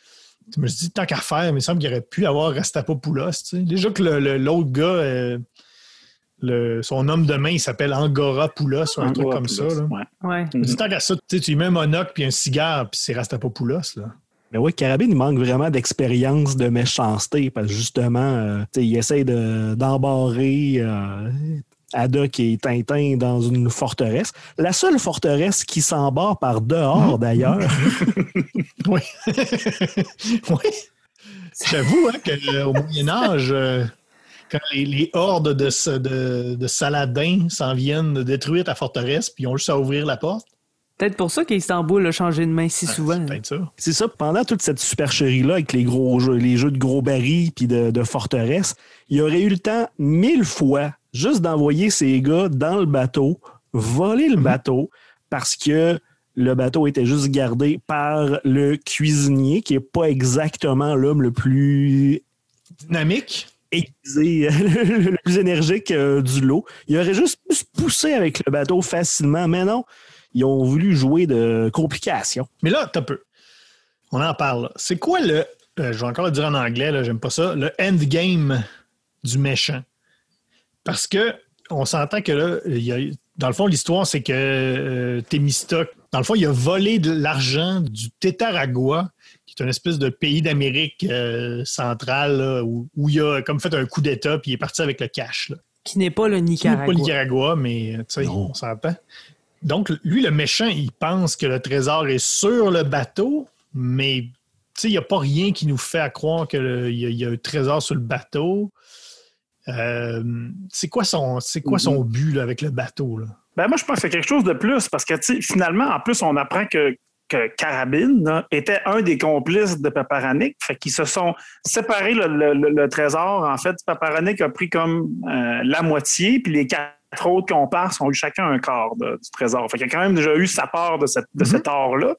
Je me suis dit, tant qu'à faire, mais il me semble qu'il aurait pu avoir Rastapopoulos. Déjà que l'autre gars, euh, son homme de main, il s'appelle Angora Poulos ou un truc comme ça. Ouais. Je me dis, tant qu'à ça, tu lui mets un monocle puis un cigare, puis c'est Rastapopoulos. Là. Mais oui, Carabine, il manque vraiment d'expérience de méchanceté parce que justement, euh, il essaie d'embarrer euh, Haddock et Tintin dans une forteresse. La seule forteresse qui s'embarre par dehors, mmh. d'ailleurs. oui. oui. J'avoue hein, qu'au euh, Moyen-Âge, euh, quand les, hordes de, de, de Saladins s'en viennent détruire ta forteresse, puis ils ont juste à ouvrir la porte. Peut-être pour ça qu'Istanbul a changé de main si souvent. C'est ça. Pendant toute cette supercherie-là, avec les gros jeux, les jeux de gros barils puis de, de forteresses, il aurait eu le temps mille fois juste d'envoyer ces gars dans le bateau, voler le mhm. bateau, parce que le bateau était juste gardé par le cuisinier, qui n'est pas exactement l'homme le plus dynamique. Aiguisé, le plus énergique euh, du lot. Il aurait juste pu se pousser avec le bateau facilement, mais non, ils ont voulu jouer de complications. Mais là, un peu. On en parle. C'est quoi le. Euh, je vais encore le dire en anglais, j'aime pas ça. Le endgame du méchant? Parce que on s'entend que là, dans le fond, l'histoire, c'est que euh, dans le fond, il a volé de l'argent du Tétaragua, qui est une espèce de pays d'Amérique euh, centrale, où, il a comme fait un coup d'État, puis il est parti avec le cash. Qui n'est pas le Nicaragua. Qui n'est pas le Nicaragua, mais tu sais, on s'entend. Donc, lui, le méchant, il pense que le trésor est sur le bateau, mais il n'y a pas rien qui nous fait croire qu'il y, a un trésor sur le bateau. Euh, c'est quoi son, c'est quoi son mhm. but avec le bateau? Ben moi, je pense que c'est quelque chose de plus parce que finalement, en plus, on apprend que, Carabine était un des complices de Paparanic. Fait qu'ils se sont séparés le, trésor. En fait, Paparanic a pris comme euh, la moitié, puis les quatre autres comparses ont eu chacun un quart du trésor. Fait qu'il a quand même déjà eu sa part de, cette, de mhm. cet or-là.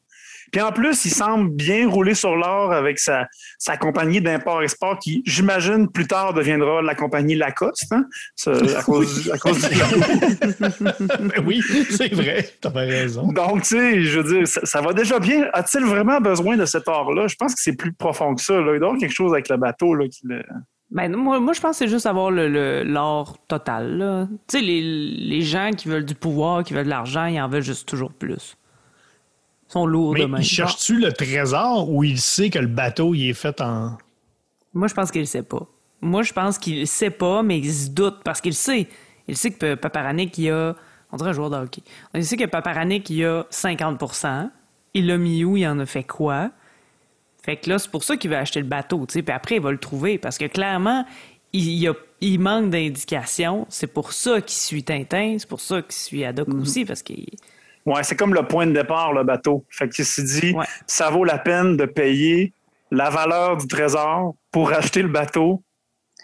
Puis en plus, il semble bien rouler sur l'or avec sa, sa compagnie d'import-export qui, j'imagine, plus tard deviendra la compagnie Lacoste, hein? à, cause, du ben oui, c'est vrai, tu as raison. Donc, tu sais, je veux dire, ça, va déjà bien. A-t-il vraiment besoin de cet or-là? Je pense que c'est plus profond que ça. Là. Il doit y avoir quelque chose avec le bateau là, qui le... Ben, moi, moi, je pense que c'est juste avoir le, l'or total. Tu sais, les, les gens qui veulent du pouvoir, qui veulent de l'argent, ils en veulent juste toujours plus sont lourds Mais Il cherche-tu le trésor ou il sait que le bateau il est fait en. Moi, je pense qu'il sait pas. Moi, je pense qu'il sait pas, mais il se doute parce qu'il sait. Il sait que Paparanic, il a. On dirait un joueur de hockey. Il sait que Paparanic, il a 50% Il l'a mis où? Il en a fait quoi? Fait que là, c'est pour ça qu'il veut acheter le bateau, tu sais. Puis après, il va le trouver parce que clairement, il, a, il manque d'indications. C'est pour ça qu'il suit Tintin. C'est pour ça qu'il suit Haddock mm-hmm. aussi parce qu'il Ouais, c'est comme le point de départ, le bateau. Fait qu'il s'est dit, ça vaut la peine de payer la valeur du trésor pour acheter le bateau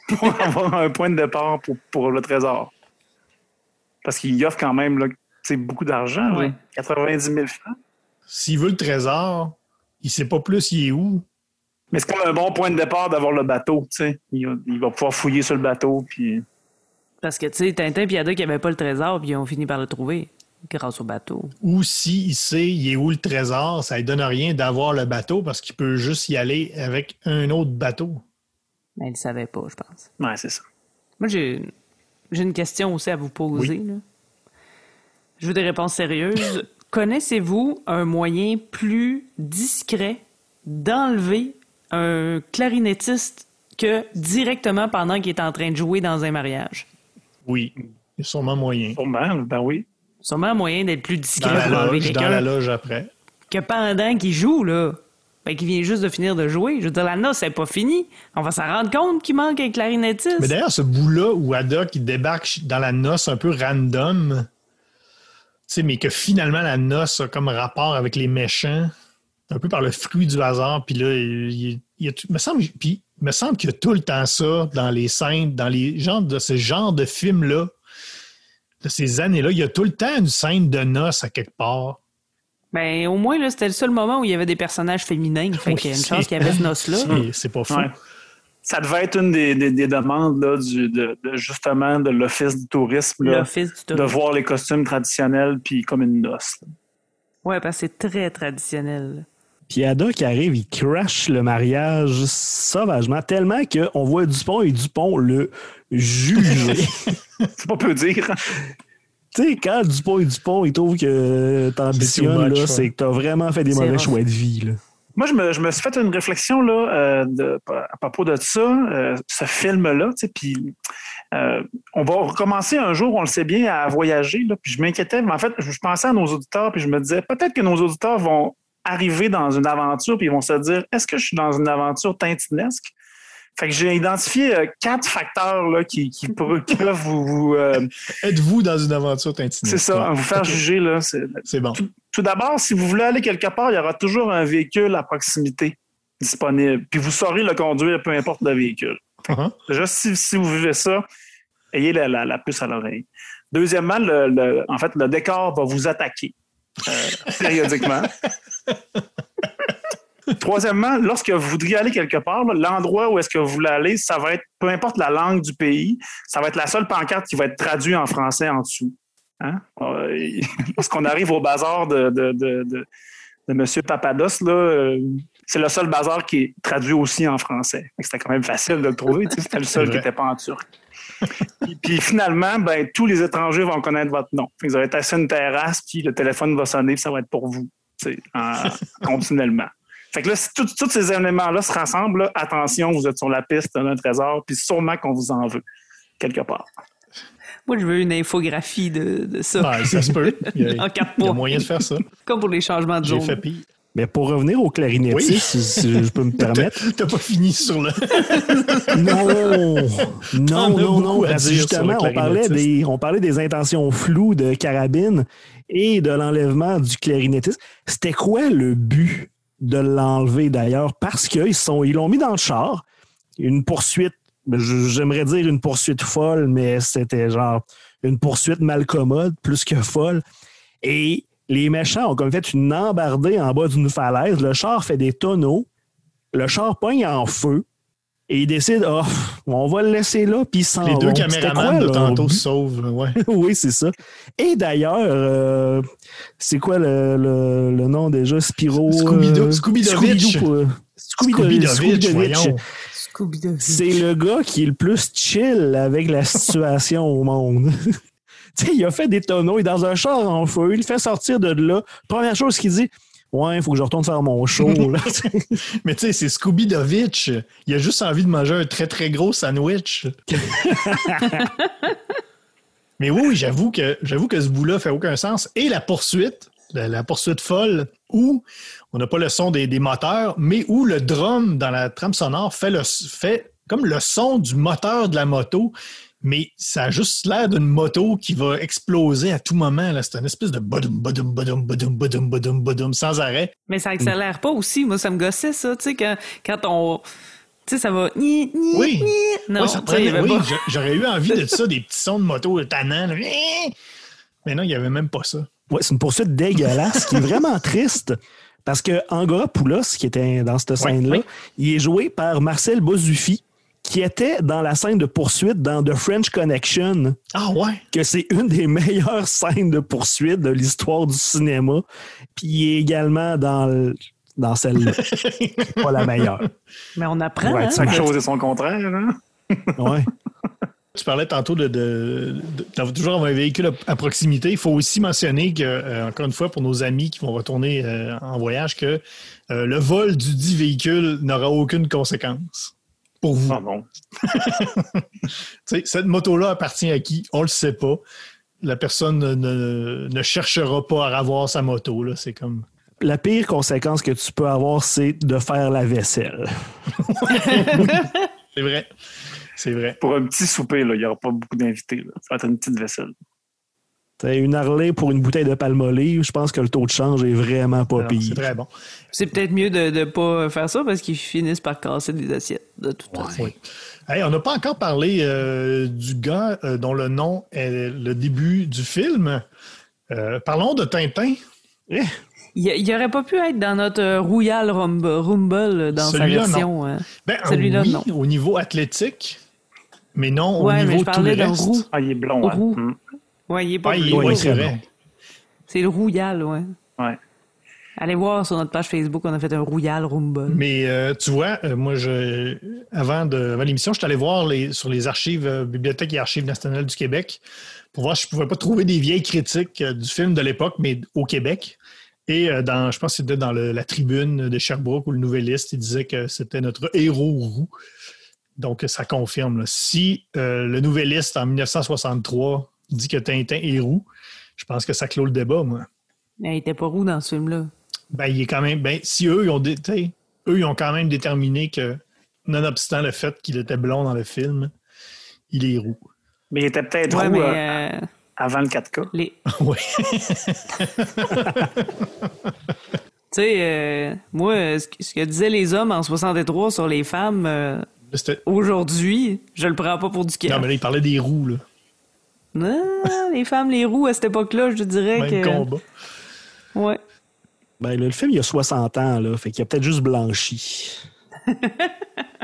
pour avoir un point de départ pour, le trésor. Parce qu'il offre quand même là, beaucoup d'argent, 90 000 francs. S'il veut le trésor, il sait pas plus il est où. Mais c'est comme un bon point de départ d'avoir le bateau, tu sais. Il, va pouvoir fouiller sur le bateau, puis... Parce que, tu sais, Tintin et Yada qui n'avaient pas le trésor, puis ils ont fini par le trouver grâce au bateau. Ou s'il sait il est où le trésor, ça ne donne rien d'avoir le bateau parce qu'il peut juste y aller avec un autre bateau. Mais il ne savait pas, je pense. Ouais, c'est ça. Moi, j'ai une question aussi à vous poser. là. Je veux des réponses sérieuses. Connaissez-vous un moyen plus discret d'enlever un clarinettiste que directement pendant qu'il est en train de jouer dans un mariage? Oui, il y a sûrement moyen. Sûrement, ben oui. Sûrement un moyen d'être plus discret Dans la loge, dans la loge après. que pendant qu'il joue, là. Ben, qu'il vient juste de finir de jouer. Je veux dire, la noce, c'est pas fini. On va s'en rendre compte qu'il manque un clarinettiste. Mais d'ailleurs, ce bout-là où Ada qui débarque dans la noce un peu random, tu sais, mais que finalement la noce a comme rapport avec les méchants, un peu par le fruit du hasard, puis là, il, il- il y a tout- me semble, puis il me semble qu'il y a tout le temps ça dans les scènes, dans les genres de ce genre de films-là, de ces années-là, il y a tout le temps une scène de noces à quelque part. Ben, au moins, là, c'était le seul moment où il y avait des personnages féminins. Fait Oui, qu'il y a une chance qu'il y avait ce noce-là. C'est- C'est pas fou. Ouais. Ça devait être une des, des- des demandes là, du, de, de- justement de l'Office du tourisme là, L'office du de voir les costumes traditionnels puis comme une noce. là. Ouais, parce que c'est très traditionnel. Puis Ada qui arrive, il crash le mariage sauvagement, tellement qu'on voit Dupont et Dupont le juger. C'est pas peu dire. tu sais, quand Dupont et Dupont, ils trouvent que t'ambitionnes, là, c'est que t'as vraiment fait des mauvais choix de vie. Là. Moi, je me, je me suis fait une réflexion là, euh, de- à propos de ça, euh, ce film-là. Puis, euh, on va recommencer un jour, on le sait bien, à voyager. Là, puis je m'inquiétais, mais en fait, je pensais à nos auditeurs, puis je me disais peut-être que nos auditeurs vont arriver dans une aventure, puis ils vont se dire est-ce que je suis dans une aventure tintinesque? Fait que j'ai identifié euh, quatre facteurs là, qui, qui, peuvent- qui peuvent vous. vous, euh, Êtes-vous dans une aventure tintinette? c'est ça, vous faire juger. Là, c'est- bon. tout d'abord, si vous voulez aller quelque part, il y aura toujours un véhicule à proximité disponible. Puis vous saurez le conduire, peu importe le véhicule. Uh-huh. Déjà, si, si vous vivez ça, ayez la, la- la puce à l'oreille. Deuxièmement, le, le- en fait, le décor va vous attaquer euh, périodiquement. Troisièmement, lorsque vous voudriez aller quelque part, l'endroit où est-ce que vous voulez aller, ça va être, peu importe la langue du pays, ça va être la seule pancarte qui va être traduite en français en dessous. Hein? Euh, Lorsqu'on arrive au bazar de, de, de, de, de M. Papados, là, euh, c'est le seul bazar qui est traduit aussi en français. C'était quand même facile de le trouver. C'était le seul qui n'était pas en turc. puis, puis finalement, ben, tous les étrangers vont connaître votre nom. Vous allez être assis sur une terrasse, puis le téléphone va sonner, puis ça va être pour vous, en- continuellement. Fait que là, si tous ces éléments-là se rassemblent, là, attention, vous êtes sur la piste d'un trésor, puis sûrement qu'on vous en veut, quelque part. Moi, je veux une infographie de, de ça. Ouais, ça se peut. Il y a, En quatre il y a moyen de faire ça. Comme pour les changements de J'ai zone. fait pire. Mais pour revenir au clarinettiste, Oui. si, si je peux me permettre. T'as pas fini sur le. Non, non, non, non. Parce justement, on parlait, des, on parlait des intentions floues de Carabine et de l'enlèvement du clarinettiste. C'était quoi le but de l'enlever d'ailleurs? Parce qu'ils sont, ils l'ont mis dans le char. Une poursuite, j'aimerais dire une poursuite folle, mais c'était genre une poursuite mal commode, plus que folle. Et les méchants ont comme fait une embardée en bas d'une falaise. Le char fait des tonneaux. Le char pogne en feu. Et ils décident, oh, on va le laisser là, puis s'en Les deux vont. Caméramans quoi, de tantôt sauvent. Ouais. oui, c'est ça. Et d'ailleurs, euh, c'est quoi le, le- le nom déjà? Spiro... Scooby-Doo- euh, Scooby-Dovitch. Scooby-Doo, Scooby-Doo- Scooby-Dovitch. Scooby-Doo. C'est le gars qui est le plus chill avec la situation au monde. tu sais, il a fait des tonneaux, il est dans un char en feu, il le fait sortir de là. Première chose qu'il dit, ouais, il faut que je retourne faire mon show. là. Mais tu sais, c'est Scooby-Dovitch. Il a juste envie de manger un très, très gros sandwich. Mais oui, oui, j'avoue que, j'avoue que ce bout-là fait aucun sens. Et la poursuite, la, la poursuite folle, où on n'a pas le son des, des moteurs, mais où le drum dans la trame sonore fait, le, fait comme le son du moteur de la moto, mais ça a juste l'air d'une moto qui va exploser à tout moment. là. C'est une espèce de badum, badum, badum, badum, badum, badum, badum, sans arrêt. Mais ça accélère pas aussi. Moi, ça me gossait, ça. Tu sais, quand, quand on. Tu sais, ça va. Ni, ni, Oui. ni. Non, Oui, ça prenait- j'aurais eu envie de ça, des petits sons de moto tannants. Mais non, il n'y avait même pas ça. Ouais, c'est une poursuite dégueulasse qui est vraiment triste. Parce que Angora Poulos, qui était dans cette scène-là, il est joué par Marcel Bozufi, qui était dans la scène de poursuite dans The French Connection, Ah ouais? que c'est une des meilleures scènes de poursuite de l'histoire du cinéma. Puis il est également dans, le- dans celle-là. Pas la meilleure. Mais on apprend, Ouais, hein? Chaque chose et son contraire. Hein? Ouais. Tu parlais tantôt de, de- de- d'avoir toujours un véhicule à, à proximité. Il faut aussi mentionner que, euh, encore une fois, pour nos amis qui vont retourner euh, en voyage, que euh, le vol du dit véhicule n'aura aucune conséquence pour vous. Ah cette moto-là appartient à qui? On le sait pas. La personne ne, ne- ne cherchera pas à avoir sa moto. Là. C'est comme. La pire conséquence que tu peux avoir, c'est de faire la vaisselle. C'est vrai. C'est vrai. Pour un petit souper, là, il n'y aura pas beaucoup d'invités. Ça va être une petite vaisselle. T'sais, une Harley pour une bouteille de palmolive, je pense que le taux de change est vraiment pas Alors, pire. C'est très bon. C'est peut-être mieux de ne pas faire ça parce qu'ils finissent par casser des assiettes, de toute façon. Oui. Hey, on n'a pas encore parlé euh, du gars euh, dont le nom est le début du film. Euh, parlons de Tintin. Eh, Il, il aurait pas pu être dans notre Royal Rumble, Rumble dans sa version. hein. Ben, Celui-là, oui, non. au niveau athlétique, mais non au Ouais, mais niveau je de tout le reste. roux. Ah, il est blond. hein. Roux. Ouais, il est pas Ouais, il- bleu. ouais, Oui, c'est vrai. C'est le Royal, ouais. Ouais. Allez voir sur notre page Facebook, on a fait un Royal Rumble. Mais euh, tu vois, euh, moi, je, avant, de, avant l'émission, je suis allé voir les, sur les archives, euh, Bibliothèque et Archives nationales du Québec, pour voir si je pouvais pas trouver des vieilles critiques euh, du film de l'époque, mais au Québec. Et euh, dans, je pense que c'était dans le- la tribune de Sherbrooke ou le Nouvelliste, il disait que c'était notre héros roux. Donc, ça confirme. là. Si euh, le Nouvelliste, en 1963, dit que Tintin est roux, je pense que ça clôt le débat, moi. Mais il était pas roux dans ce film-là. Ben, il est quand même. Ben, si eux, ils ont, dé- t'sais, eux, ils ont quand même déterminé que, nonobstant le fait qu'il était blond dans le film, il est roux. Mais il était peut-être Ouais, roux mais euh, euh, avant le 4K. les... oui. Tu sais, euh, moi, ce que- disaient les hommes en 63 sur les femmes, euh, aujourd'hui, je le prends pas pour du Non, cœur. mais là, il parlait des roux, là. Non, les femmes, les roues, à cette époque-là, je dirais Même que... combat. Ouais. ben, là, le film, il y a 60 ans, là, fait qu'il a peut-être juste blanchi.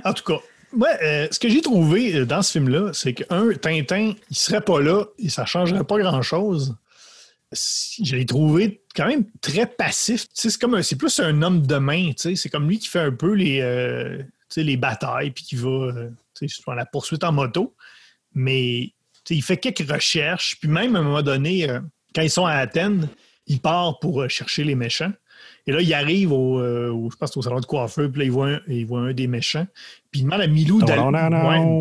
En tout cas, moi, euh, ce que j'ai trouvé euh, dans ce film-là, c'est qu'un, Tintin, il serait pas là et ça changerait pas grand-chose. Je l'ai trouvé quand même très passif. C'est comme un- c'est plus un homme de main. C'est comme lui qui fait un peu les, euh, les batailles puis qui va euh, tu sais, à la poursuite en moto. Mais il fait quelques recherches. Puis même à un moment donné, euh, quand ils sont à Athènes, il part pour euh, chercher les méchants. Et là, il arrive au, euh, au- je pense, au salon de coiffeur, puis là, il voit un, il voit un des méchants. Puis il demande à Milou d'aller. Ouais,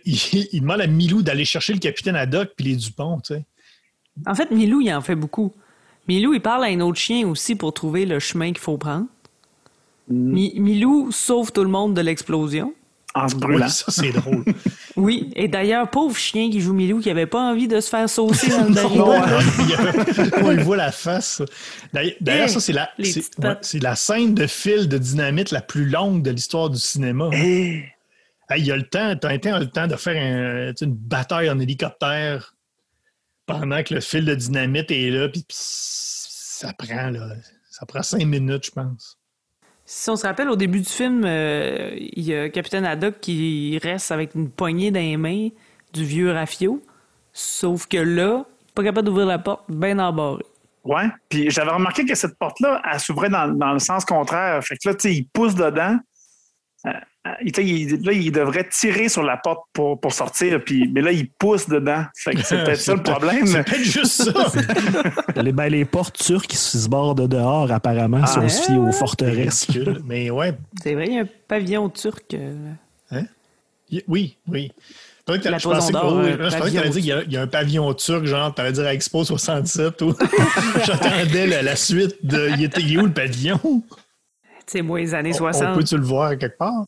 il, il demande à Milou d'aller chercher le capitaine Haddock puis les Dupont, tu sais. En fait, Milou, il en fait beaucoup. Milou, il parle à un autre chien aussi pour trouver le chemin qu'il faut prendre. Mi- Milou sauve tout le monde de l'explosion. En se Oui, brûlant. ça, c'est drôle. Oui, et d'ailleurs, pauvre chien qui joue Milou, qui avait pas envie de se faire saucer dans le y a- on y voit la face. D'ailleurs, Eh, ça, c'est la, ouais, scène de fil de dynamite la plus longue de l'histoire du cinéma. Eh, Hey, il y a le temps, Tintin a le temps de faire un- une bataille en hélicoptère pendant que le fil de dynamite est là, puis ça prend, là, ça prend cinq minutes, je pense. Si on se rappelle, au début du film, euh, il y a Capitaine Haddock qui reste avec une poignée dans les mains du vieux Rafio. Sauf que là, pas capable d'ouvrir la porte, bien embarré. Ouais. Puis j'avais remarqué que cette porte-là, elle s'ouvrait dans, dans le sens contraire. Fait que là, tu sais, il pousse dedans. Tu sais, il, là, il devrait tirer sur la porte pour, pour sortir. Puis, mais là, il pousse dedans. C'est peut-être ça le problème. C'est peut-être juste ça. les, ben, les portes turques qui se bordent dehors, apparemment, si on se fie aux forteresses. Mais ouais, C'est vrai, il y a un pavillon turc. euh, y- oui, oui. Je pensais que La je pensais que- oui, euh, dire qu'il y a- il y, a un pavillon turc, genre, t'allais dire à Expo 67. Ou... J'attendais la, la suite de. Il, était, où le pavillon? C'est moi, les années On- On 60. peut-tu le voir quelque part?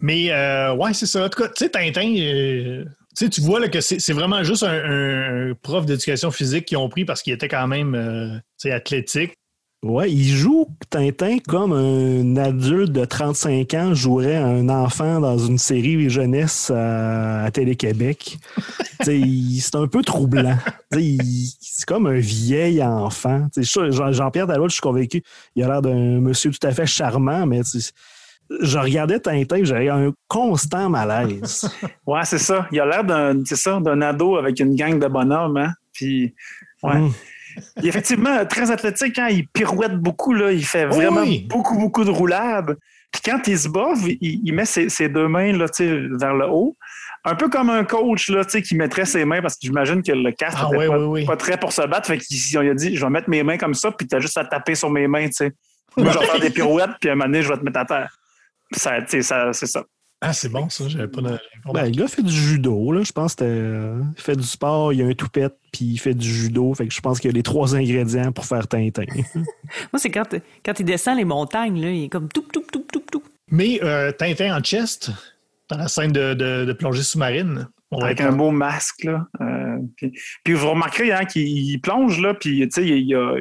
Mais euh, ouais, c'est ça. En tout cas, tu sais, Tintin, euh, tu vois là, que c'est vraiment juste un, un- un prof d'éducation physique qu'ils ont pris parce qu'il était quand même euh, athlétique. Ouais, il joue Tintin comme un adulte de 35 ans jouerait un enfant dans une série jeunesse à, à Télé-Québec. C'est un peu troublant. C'est comme un vieil enfant. Jean- Jean-Pierre Dallois, je suis convaincu, il a l'air d'un monsieur tout à fait charmant, mais je regardais Tintin, j'avais un constant malaise. ouais, c'est ça. Il a l'air d'un, c'est ça, d'un ado avec une gang de bonhommes, hein? Puis, ouais. Mm. Il est effectivement très athlétique, hein? il pirouette beaucoup, là. il fait vraiment Oui. beaucoup, beaucoup de roulades. Puis quand il se bat, il, il met ses, ses deux mains là, vers le haut. Un peu comme un coach là, qui mettrait ses mains, parce que j'imagine que le casque Ah, n'était pas, pas très pour se battre. Fait qu'il il a dit Je vais mettre mes mains comme ça, puis tu as juste à taper sur mes mains. sais. Moi, je vais faire des pirouettes, puis à un moment donné, je vais te mettre à terre. Ça, c'est ça. Ah, c'est bon, ça. J'avais pas de... Ben, le gars fait du judo, là. Je pense que euh, il fait du sport, il a un toupette, puis il fait du judo. Fait que je pense qu'il y a les trois ingrédients pour faire Tintin. Moi, c'est quand, quand il descend les montagnes, là, il est comme tout, tout, tout, tout, tout. Mais euh, Tintin en chest, dans la scène de, de- de plongée sous-marine, on va avec un beau masque. Là. Euh, puis, puis vous remarquerez hein, qu'il il plonge, là, puis tu sais, il il y a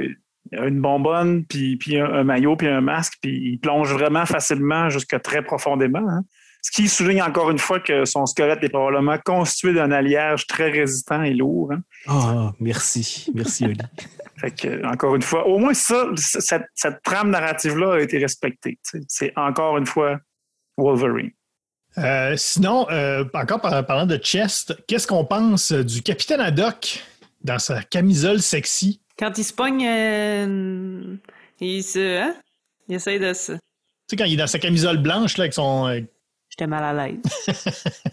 une bonbonne, puis, puis un, un maillot, puis un masque, puis il plonge vraiment facilement jusque très profondément. hein. Ce qui souligne encore une fois que son squelette est probablement constitué d'un alliage très résistant et lourd. hein. Ah, merci. Merci, Oli. Fait que, encore une fois, au moins ça, cette, cette trame narrative-là a été respectée. tu sais. C'est encore une fois Wolverine. Euh, sinon, euh, encore par- parlant de chest, qu'est-ce qu'on pense du capitaine Haddock dans sa camisole sexy? Quand il se pogne, euh, il se. Hein? Il essaye de se. Tu sais, quand il est dans sa camisole blanche, là, avec son. euh, J'étais mal à l'aise.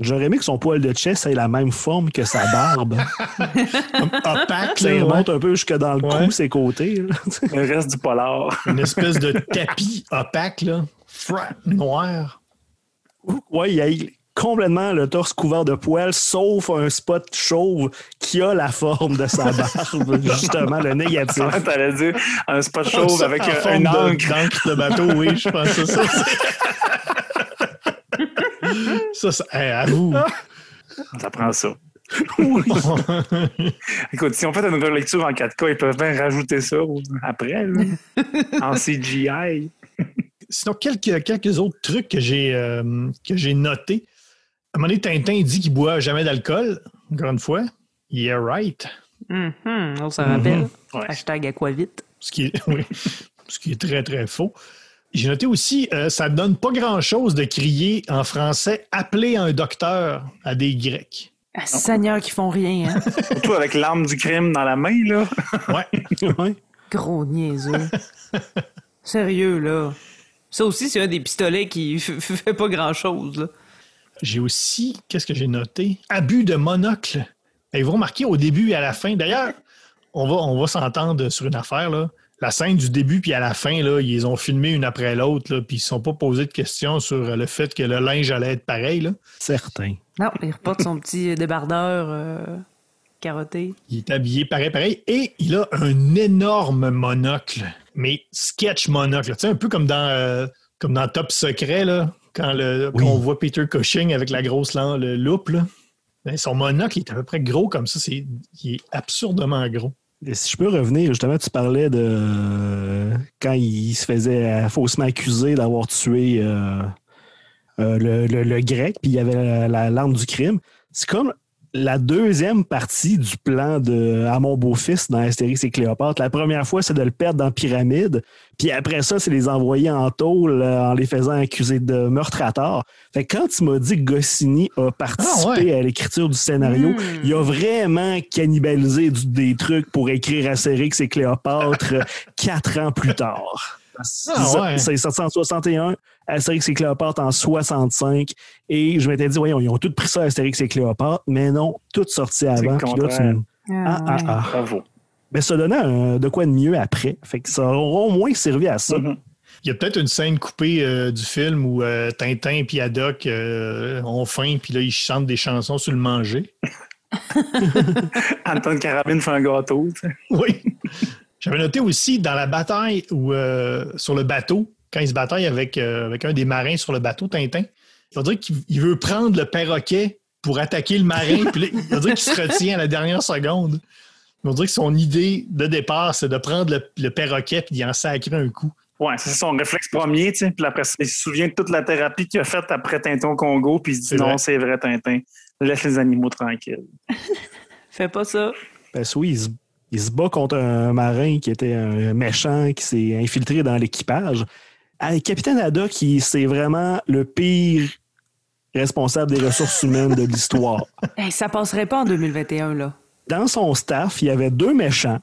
J'aurais aimé que son poil de chest ait la même forme que sa barbe. opaque, Ça ouais. remonte un peu jusque dans le Ouais. cou, ses côtés. là. Le reste du polar. une espèce de tapis opaque, là, frat, noir. ouais, il a complètement le torse couvert de poils, sauf un spot chauve qui a la forme de sa barbe, justement, le négatif. T'allais dire un spot chauve Ça, avec un, de- encre. de bateau, oui, je pense que c'est ça. ça, ça hey, avoue. Ça prend ça. Oui. Écoute, si on fait une relecture en 4K, ils peuvent bien rajouter ça après, là, en CGI. Sinon, quelques, quelques autres trucs que j'ai euh, que j'ai notés. À un moment donné, Tintin dit qu'il boit jamais d'alcool. Encore une fois. Yeah, right. Hum, hum, on se rappelle. Ouais. Hashtag aquavite. Ce qui est, oui, ce qui est très, très faux. J'ai noté aussi, euh, ça donne pas grand-chose de crier en français « appeler un docteur » à des Grecs. Ah, Seigneur qui font rien, hein? Surtout avec l'arme du crime dans la main, là. Ouais. Ouais. Gros niaiseux. Sérieux, là. Ça aussi, c'est un des pistolets qui fait pas grand-chose, là. J'ai aussi, qu'est-ce que j'ai noté? Abus de monocle. Et vous remarquez au début et à la fin, d'ailleurs, on va, on va s'entendre sur une affaire, là. La scène du début puis à la fin, là, ils les ont filmé une après l'autre, là, puis ils ne se sont pas posé de questions sur le fait que le linge allait être pareil. Là. Certain. Non, il reporte son petit débardeur euh, carotté. Il est habillé pareil, pareil, et il a un énorme monocle, mais sketch monocle. Tu sais, un peu comme dans, euh, comme dans Top Secret, là, quand, le, Oui. quand on voit Peter Cushing avec la grosse le loupe. Là. Ben, son monocle est à peu près gros comme ça. C'est, il est absurdement gros. Et si je peux revenir, justement, tu parlais de euh, quand il se faisait faussement accusé d'avoir tué euh, euh, le, le- le grec, puis il y avait la, la l'arme du crime. C'est comme la deuxième partie du plan de à mon beau-fils dans Astérix et Cléopâtre. La première fois, c'est de le perdre dans pyramide, puis après ça, c'est les envoyer en tôle euh, en les faisant accuser de meurtre à tort. Fait que quand tu m'as dit que Goscinny a participé à l'écriture du scénario, Hmm. il a vraiment cannibalisé du- des trucs pour écrire Astérix et Cléopâtre quatre ans plus tard. Ah ouais. C'est sorti en 61, Astérix et Cléopâtre en 65, et je m'étais dit, voyons, ils ont tous pris ça Astérix et Cléopâtre, mais non, tout sorti avant. puis là, tu Ah, ah, ah. Bravo. Mais ça donnait un- de quoi de mieux après. Fait que ça aura au moins servi à ça. Mhm. Il y a peut-être une scène coupée euh, du film où euh, Tintin et Haddock euh, ont faim, puis là, ils chantent des chansons sur le manger. Anton Carabine fait un gâteau. Oui. J'avais noté aussi dans la bataille où, euh, sur le bateau, quand il se bataille avec, euh, avec un des marins sur le bateau, Tintin, on dirait qu'il il veut prendre le perroquet pour attaquer le marin, puis là, on dirait qu'il se retient à la dernière seconde. On dirait que son idée de départ, c'est de prendre le, le perroquet et d'y en sacrer un coup. Ouais, c'est son réflexe premier, tu sais. Puis après, ça, il se souvient de toute la thérapie qu'il a faite après Tintin au Congo, puis il se dit C'est non, vrai. c'est vrai, Tintin. Laisse les animaux tranquilles. Fais pas ça. Parce que oui, il se, il se bat contre un marin qui était un méchant, qui s'est infiltré dans l'équipage. Ah, Capitaine Haddock, qui c'est vraiment le pire responsable des ressources humaines de l'histoire. Hey, ça passerait pas en 2021, là. Dans son staff, il y avait deux méchants,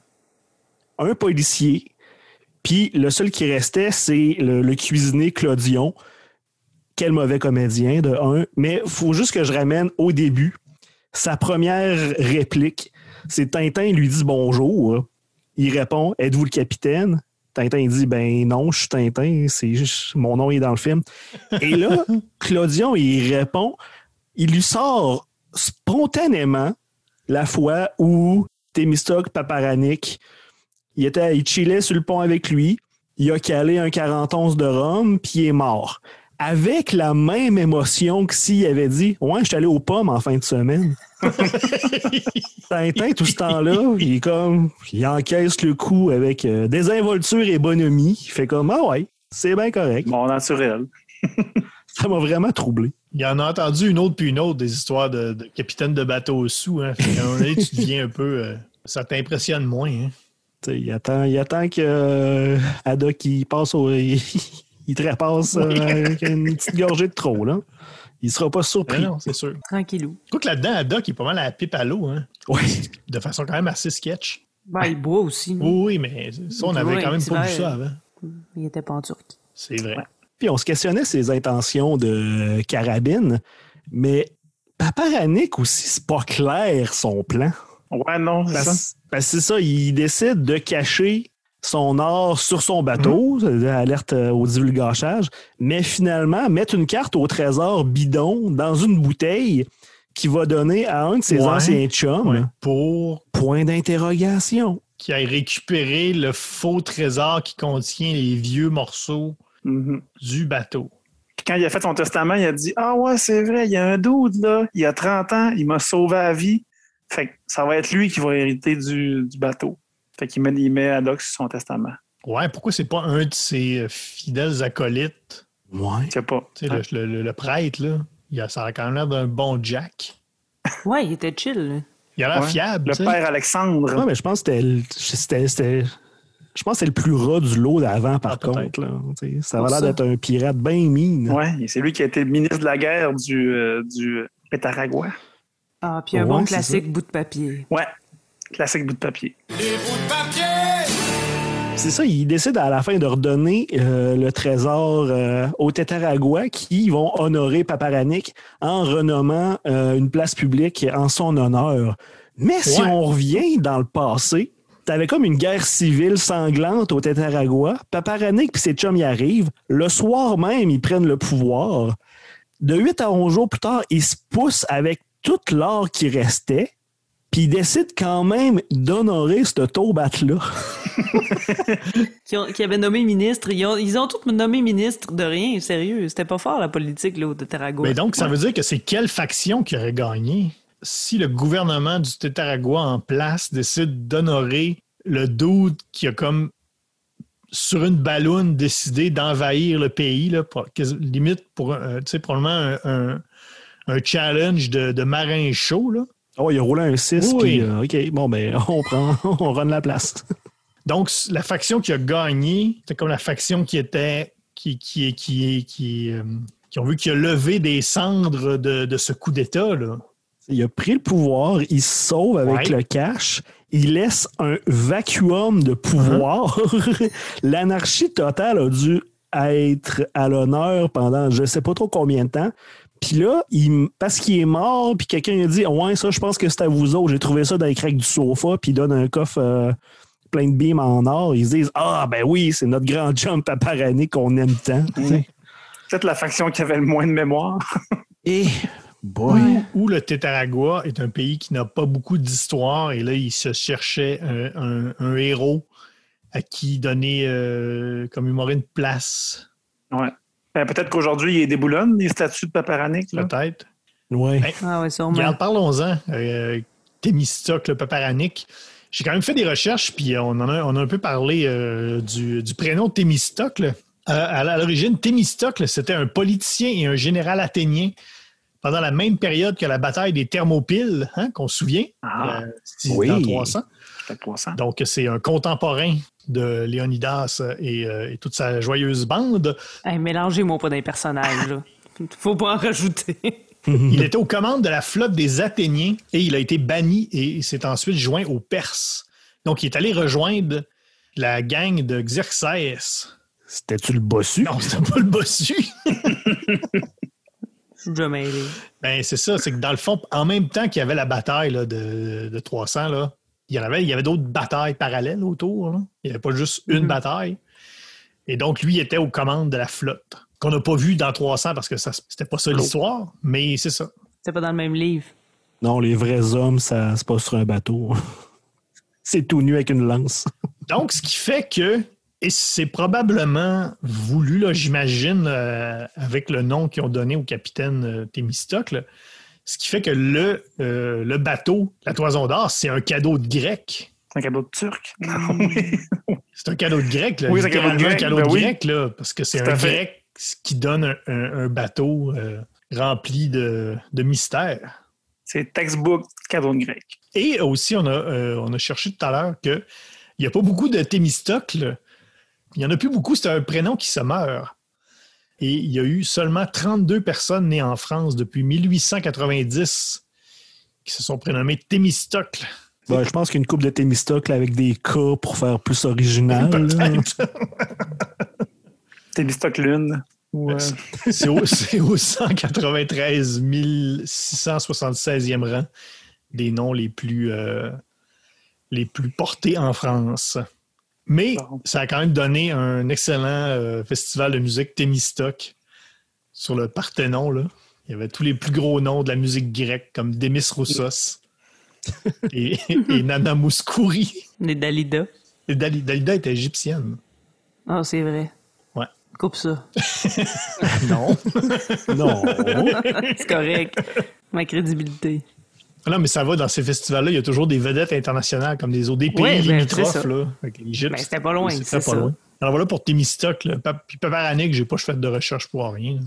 un policier, puis le seul qui restait, c'est le, le cuisinier Claudion. Quel mauvais comédien, de un. Mais il faut juste que je ramène au début. Sa première réplique, c'est Tintin lui dit bonjour. Il répond Êtes-vous le capitaine Tintin il dit Ben non, je suis Tintin, c'est juste mon nom est dans le film. Et là, Claudion, il répond il lui sort spontanément la fois où Thémistocle Paparanic, il, était, il chillait sur le pont avec lui, il a calé un 41 de rhum, puis il est mort. Avec la même émotion que s'il avait dit Ouais, je suis allé aux pommes en fin de semaine. Tintin, tout ce temps-là, il est comme il encaisse le coup avec euh, désinvolture et bonhomie. Il fait comme Ah ouais, c'est bien correct. Bon, naturel. Ça m'a vraiment troublé. Il en a entendu une autre puis une autre des histoires de, de capitaine de bateau sous. Hein. Fait un moment donné, tu deviens un peu. euh, ça t'impressionne moins. Hein. Tu sais, il attend, il attend que euh, Haddock il passe au. Il, il trépasse euh, avec une petite gorgée de trop, là. Il sera pas Mais surpris. non, c'est sûr. Tranquillou. Je crois que là-dedans, Haddock, il est pas mal à la pipe à l'eau, hein, Ouais. de façon quand même assez sketch. Ben, il boit aussi. Oui, oui, mais ça, on boit quand même pas vu ça avant. Il était pas en Turquie. C'est vrai. Puis on se questionnait ses intentions de carabine, mais Paparanic aussi, c'est pas clair son plan. Ouais, non, c'est ça. Parce, parce que c'est ça, il décide de cacher son or sur son bateau, alerte euh, au divulgachage, mais finalement mettre une carte au trésor bidon dans une bouteille qui va donner à un de ses Ouais. anciens chums Ouais. Pour point d'interrogation. qu'il aille récupérer le faux trésor qui contient les vieux morceaux Mhm. du bateau. Puis quand il a fait son testament, il a dit Ah ouais, c'est vrai, il y a un doute là, il y a 30 ans, il m'a sauvé la vie. Fait que ça va être lui qui va hériter du, du bateau. Fait qu'il met, il met Haddock sur son testament. Ouais, pourquoi c'est pas un de ses euh, fidèles acolytes? Ouais. Je sais pas. Tu sais, le, le- le- le prêtre, là, il a, ça a quand même l'air d'un bon Jack. Ouais, il était chill. là. Il a l'air Ouais. fiable. Le père Alexandre. Ouais, mais je pense que c'était- Je pense que c'est le plus ras du lot d'avant, par Ah, contre. là. Ça avait l'air d'être un pirate bien mine. Ouais, et c'est lui qui a été ministre de la guerre du, euh, du Pétaragua. Ah, puis un Ouais, bon classique bout de papier. Ouais, classique bout de papier. C'est ça, ils décident à la fin de redonner euh, le trésor euh, aux Tétaragua qui vont honorer Paparanic en renommant euh, une place publique en son honneur. Mais si on revient dans le passé, t'avais comme une guerre civile sanglante au Tétaragua. Paparanic et ses chums y arrivent. Le soir même, ils prennent le pouvoir. De 8 à 11 jours plus tard, ils se poussent avec tout l'or qui restait. Puis ils décident quand même d'honorer ce taubat-là. Qui, avait nommé ministre. Ils ont, ils ont tous nommé ministre de rien, sérieux. C'était pas fort la politique là, de Tarago. Mais donc, ça veut dire que c'est quelle faction qui aurait gagné? Si le gouvernement du Tétaragua en place décide d'honorer le dude qui a comme sur une balloune décidé d'envahir le pays, là, pour- limite pour euh, probablement un, un- un challenge de, de marin chaud. Là. Oh, il a roulé un 6. Oui. Puis, euh, OK, bon, ben, on prend, on run la place. Donc, la faction qui a gagné, c'est comme la faction qui était. qui, qui, qui, qui, euh, qui ont vu qu'il a levé des cendres de, de ce coup d'État. Là. Il a pris le pouvoir, il se sauve avec Ouais. le cash, il laisse un vacuum de pouvoir. L'anarchie totale a dû être à l'honneur pendant je sais pas trop combien de temps. Puis là, il- parce qu'il est mort, puis quelqu'un a dit Ouais, ça, je pense que c'est à vous autres. J'ai trouvé ça dans les craques du sofa, puis il donne un coffre euh, plein de beams en or. Ils se disent Ah, ben oui, c'est notre grand jump à Parané qu'on aime tant. Peut-être la faction qui avait le moins de mémoire. Et, boy. Où, où le Tétaragua est un pays qui n'a pas beaucoup d'histoire et là, il se cherchait un, un- un héros à qui donner, euh, comme humoré, une place, Ouais. Ben, peut-être qu'aujourd'hui, il est déboulonne, les statues de Paparanic. peut-être. Ouais. Hey, Ah ouais, sûrement. Parlons-en. Euh, Thémistocle Paparanic. J'ai quand même fait des recherches, puis on en a, on a un peu parlé euh, du, du prénom Thémistocle. Euh, à l'origine, Thémistocle, c'était un politicien et un général athénien pendant la même période que la bataille des Thermopyles, hein, qu'on se souvient, Ah. euh, Oui. dans 300. Peut-être 300. Donc, c'est un contemporain de Léonidas et, euh, et toute sa joyeuse bande. Hey, Mélangez-moi pas d'un personnage, là. Faut pas en rajouter. Il était aux commandes de la flotte des Athéniens et il a été banni et s'est ensuite joint aux Perses. Donc, il est allé rejoindre la gang de Xerxès. C'était-tu le bossu? Non, c'était pas le bossu. Ben, c'est ça, c'est que dans le fond, en même temps qu'il y avait la bataille là, de, de 300, là, il y en avait, il y avait d'autres batailles parallèles autour. là. Il n'y avait pas juste une Mhm. bataille. Et donc, lui était aux commandes de la flotte, qu'on n'a pas vu dans 300 parce que ça c'était pas ça l'histoire, mais c'est ça. C'est pas dans le même livre. Non, les vrais hommes, ça se passe sur un bateau. C'est tout nu avec une lance. Donc, ce qui fait que, et c'est probablement voulu, là, j'imagine, euh, avec le nom qu'ils ont donné au capitaine euh, Thémistocle, ce qui fait que le, euh, le bateau, la toison d'or, c'est un cadeau de grec. C'est un cadeau de turc. C'est un cadeau de grec, là. Oui, c'est un cadeau de littéralement grec, un cadeau ben de oui. grec, là, parce que c'est un grec qui donne un, un- un bateau rempli de, de mystères. C'est textbook cadeau de grec. Et aussi, on a, on a cherché tout à l'heure qu'il n'y a pas beaucoup de Thémistocle. Il n'y en a plus beaucoup, c'est un prénom qui se meurt. Et il y a eu seulement 32 personnes nées en France depuis 1890 qui se sont prénommées Thémistocle. Ben, je pense qu'une coupe de Thémistocle avec des K pour faire plus original. Témistoc Lune. Ou, C'est au, c'est au 193 676e rang des noms les plus, euh, les plus portés en France. Mais ça a quand même donné un excellent euh, festival de musique Thémistoc sur le Parthénon. Là. Il y avait tous les plus gros noms de la musique grecque, comme Demis Roussos et, et Nana Mouskouri. Les Dalida. Et Dali- Dalida était égyptienne. Ah, c'est vrai. Ouais. Coupe ça. Non. Non. C'est correct. Ma crédibilité. Ah Non, mais ça va dans ces festivals-là. Il y a toujours des vedettes internationales comme des, des pays Ouais, ben, c'est limitrophes. Ben, c'était pas loin, très pas ça. loin. Alors voilà pour. Pa- Puis Paparanic, j'ai pas fait de recherche pour rien.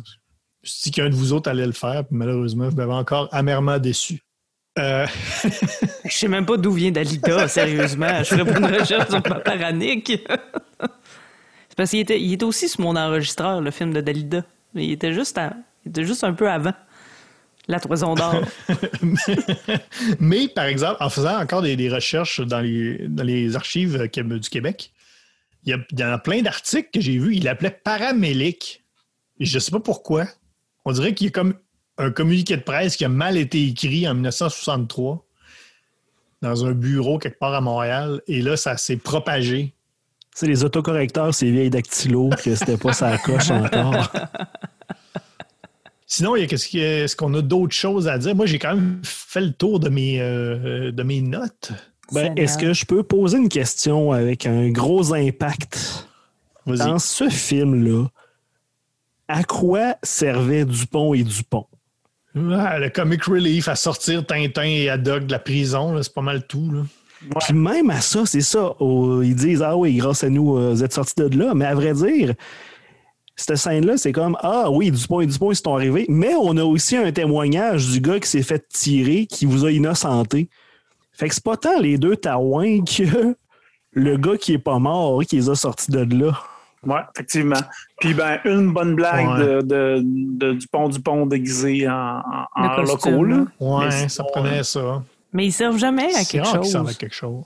Je me qu'un de vous autres allait le faire. Puis malheureusement, vous m'avez encore amèrement déçu. Euh, Je sais même pas d'où vient Dalida, sérieusement. Je ferais pas une recherche sur Paparanic. c'est parce qu'il était, il était aussi sur mon enregistreur, le film de Dalida. Il était juste, à- il était juste un peu avant. La Toison d'Or. mais par exemple, en faisant encore des, des recherches dans les, dans les archives euh, du Québec, il y, a, il y en a plein d'articles que j'ai vus. Il l'appelait paramélique. Et je sais pas pourquoi. On dirait qu'il y a comme un communiqué de presse qui a mal été écrit en 1963 dans un bureau quelque part à Montréal. Et là, ça s'est propagé. C'est les autocorrecteurs, ces vieilles dactylos, que c'était pas sa coche encore. Sinon, il y a qu'est-ce a- est-ce qu'on a d'autres choses à dire? Moi, j'ai quand même fait le tour de mes, euh, de mes notes. Ben. Est-ce que je peux poser une question avec un gros impact? Dans ce film-là, à quoi servaient Dupont et Dupont? Ah, le comic relief à sortir Tintin et Haddock de la prison, c'est pas mal tout. Là. Puis même à ça, c'est ça. oh, ils disent Ah oui, grâce à nous, euh, vous êtes sortis de là. Mais à vrai dire, cette scène-là, c'est comme Ah oui, Dupont et Dupont, ils sont arrivés. Mais on a aussi un témoignage du gars qui s'est fait tirer, qui vous a innocenté. Fait que c'est pas tant les deux taouins que le gars qui est pas mort qui les a sortis de là. Ouais, effectivement. Puis ben, une bonne blague Ouais. de, de, de Dupont Dupont déguisé en, en, locaux. Là. hein. Ouais, ça prenait ça. Mais ils servent jamais à quelque chose. servent à quelque chose.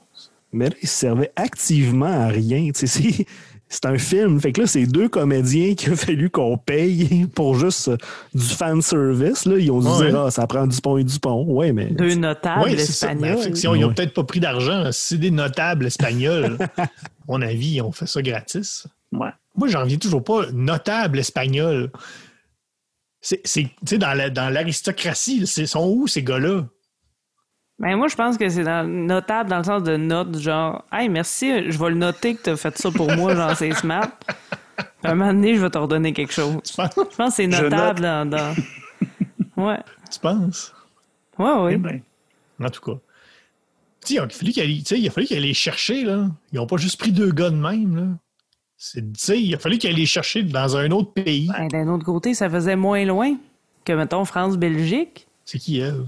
Mais là, il servait activement à rien. Tu sais, C'est c'est un film. Fait que là, c'est deux comédiens qu'il a fallu qu'on paye pour juste euh, du fan service. Là. Ils ont dit Ouais. ah, ça prend Dupont et Dupont. Ouais, mais. Deux notables ça. Ben, espagnols. fiction, ils n'ont Ouais. peut-être pas pris d'argent. C'est des notables espagnols. à mon avis, ils ont fait ça gratis. Ouais. Moi, j'en reviens toujours pas. Notable espagnol. C'est, c'est- tu sais, dans, la- dans l'aristocratie, là, c'est sont où ces gars-là? Ben moi, je pense que c'est notable dans le sens de note, genre, hey, merci, je vais le noter que t'as fait ça pour moi, genre, c'est smart. Puis un moment donné, je vais te redonner quelque chose. Tu penses? Je pense que c'est notable dans, dans- Ouais. Tu penses? Ouais, oui. Eh ben, En tout cas. Tu sais, il a fallu tu qu'ils aillent les chercher, là. Ils n'ont pas juste pris deux gars de même, là. Tu il a fallu qu'ils aillent les chercher dans un autre pays. Ben, D'un autre côté, ça faisait moins loin. que, mettons, France-Belgique. C'est qui elle?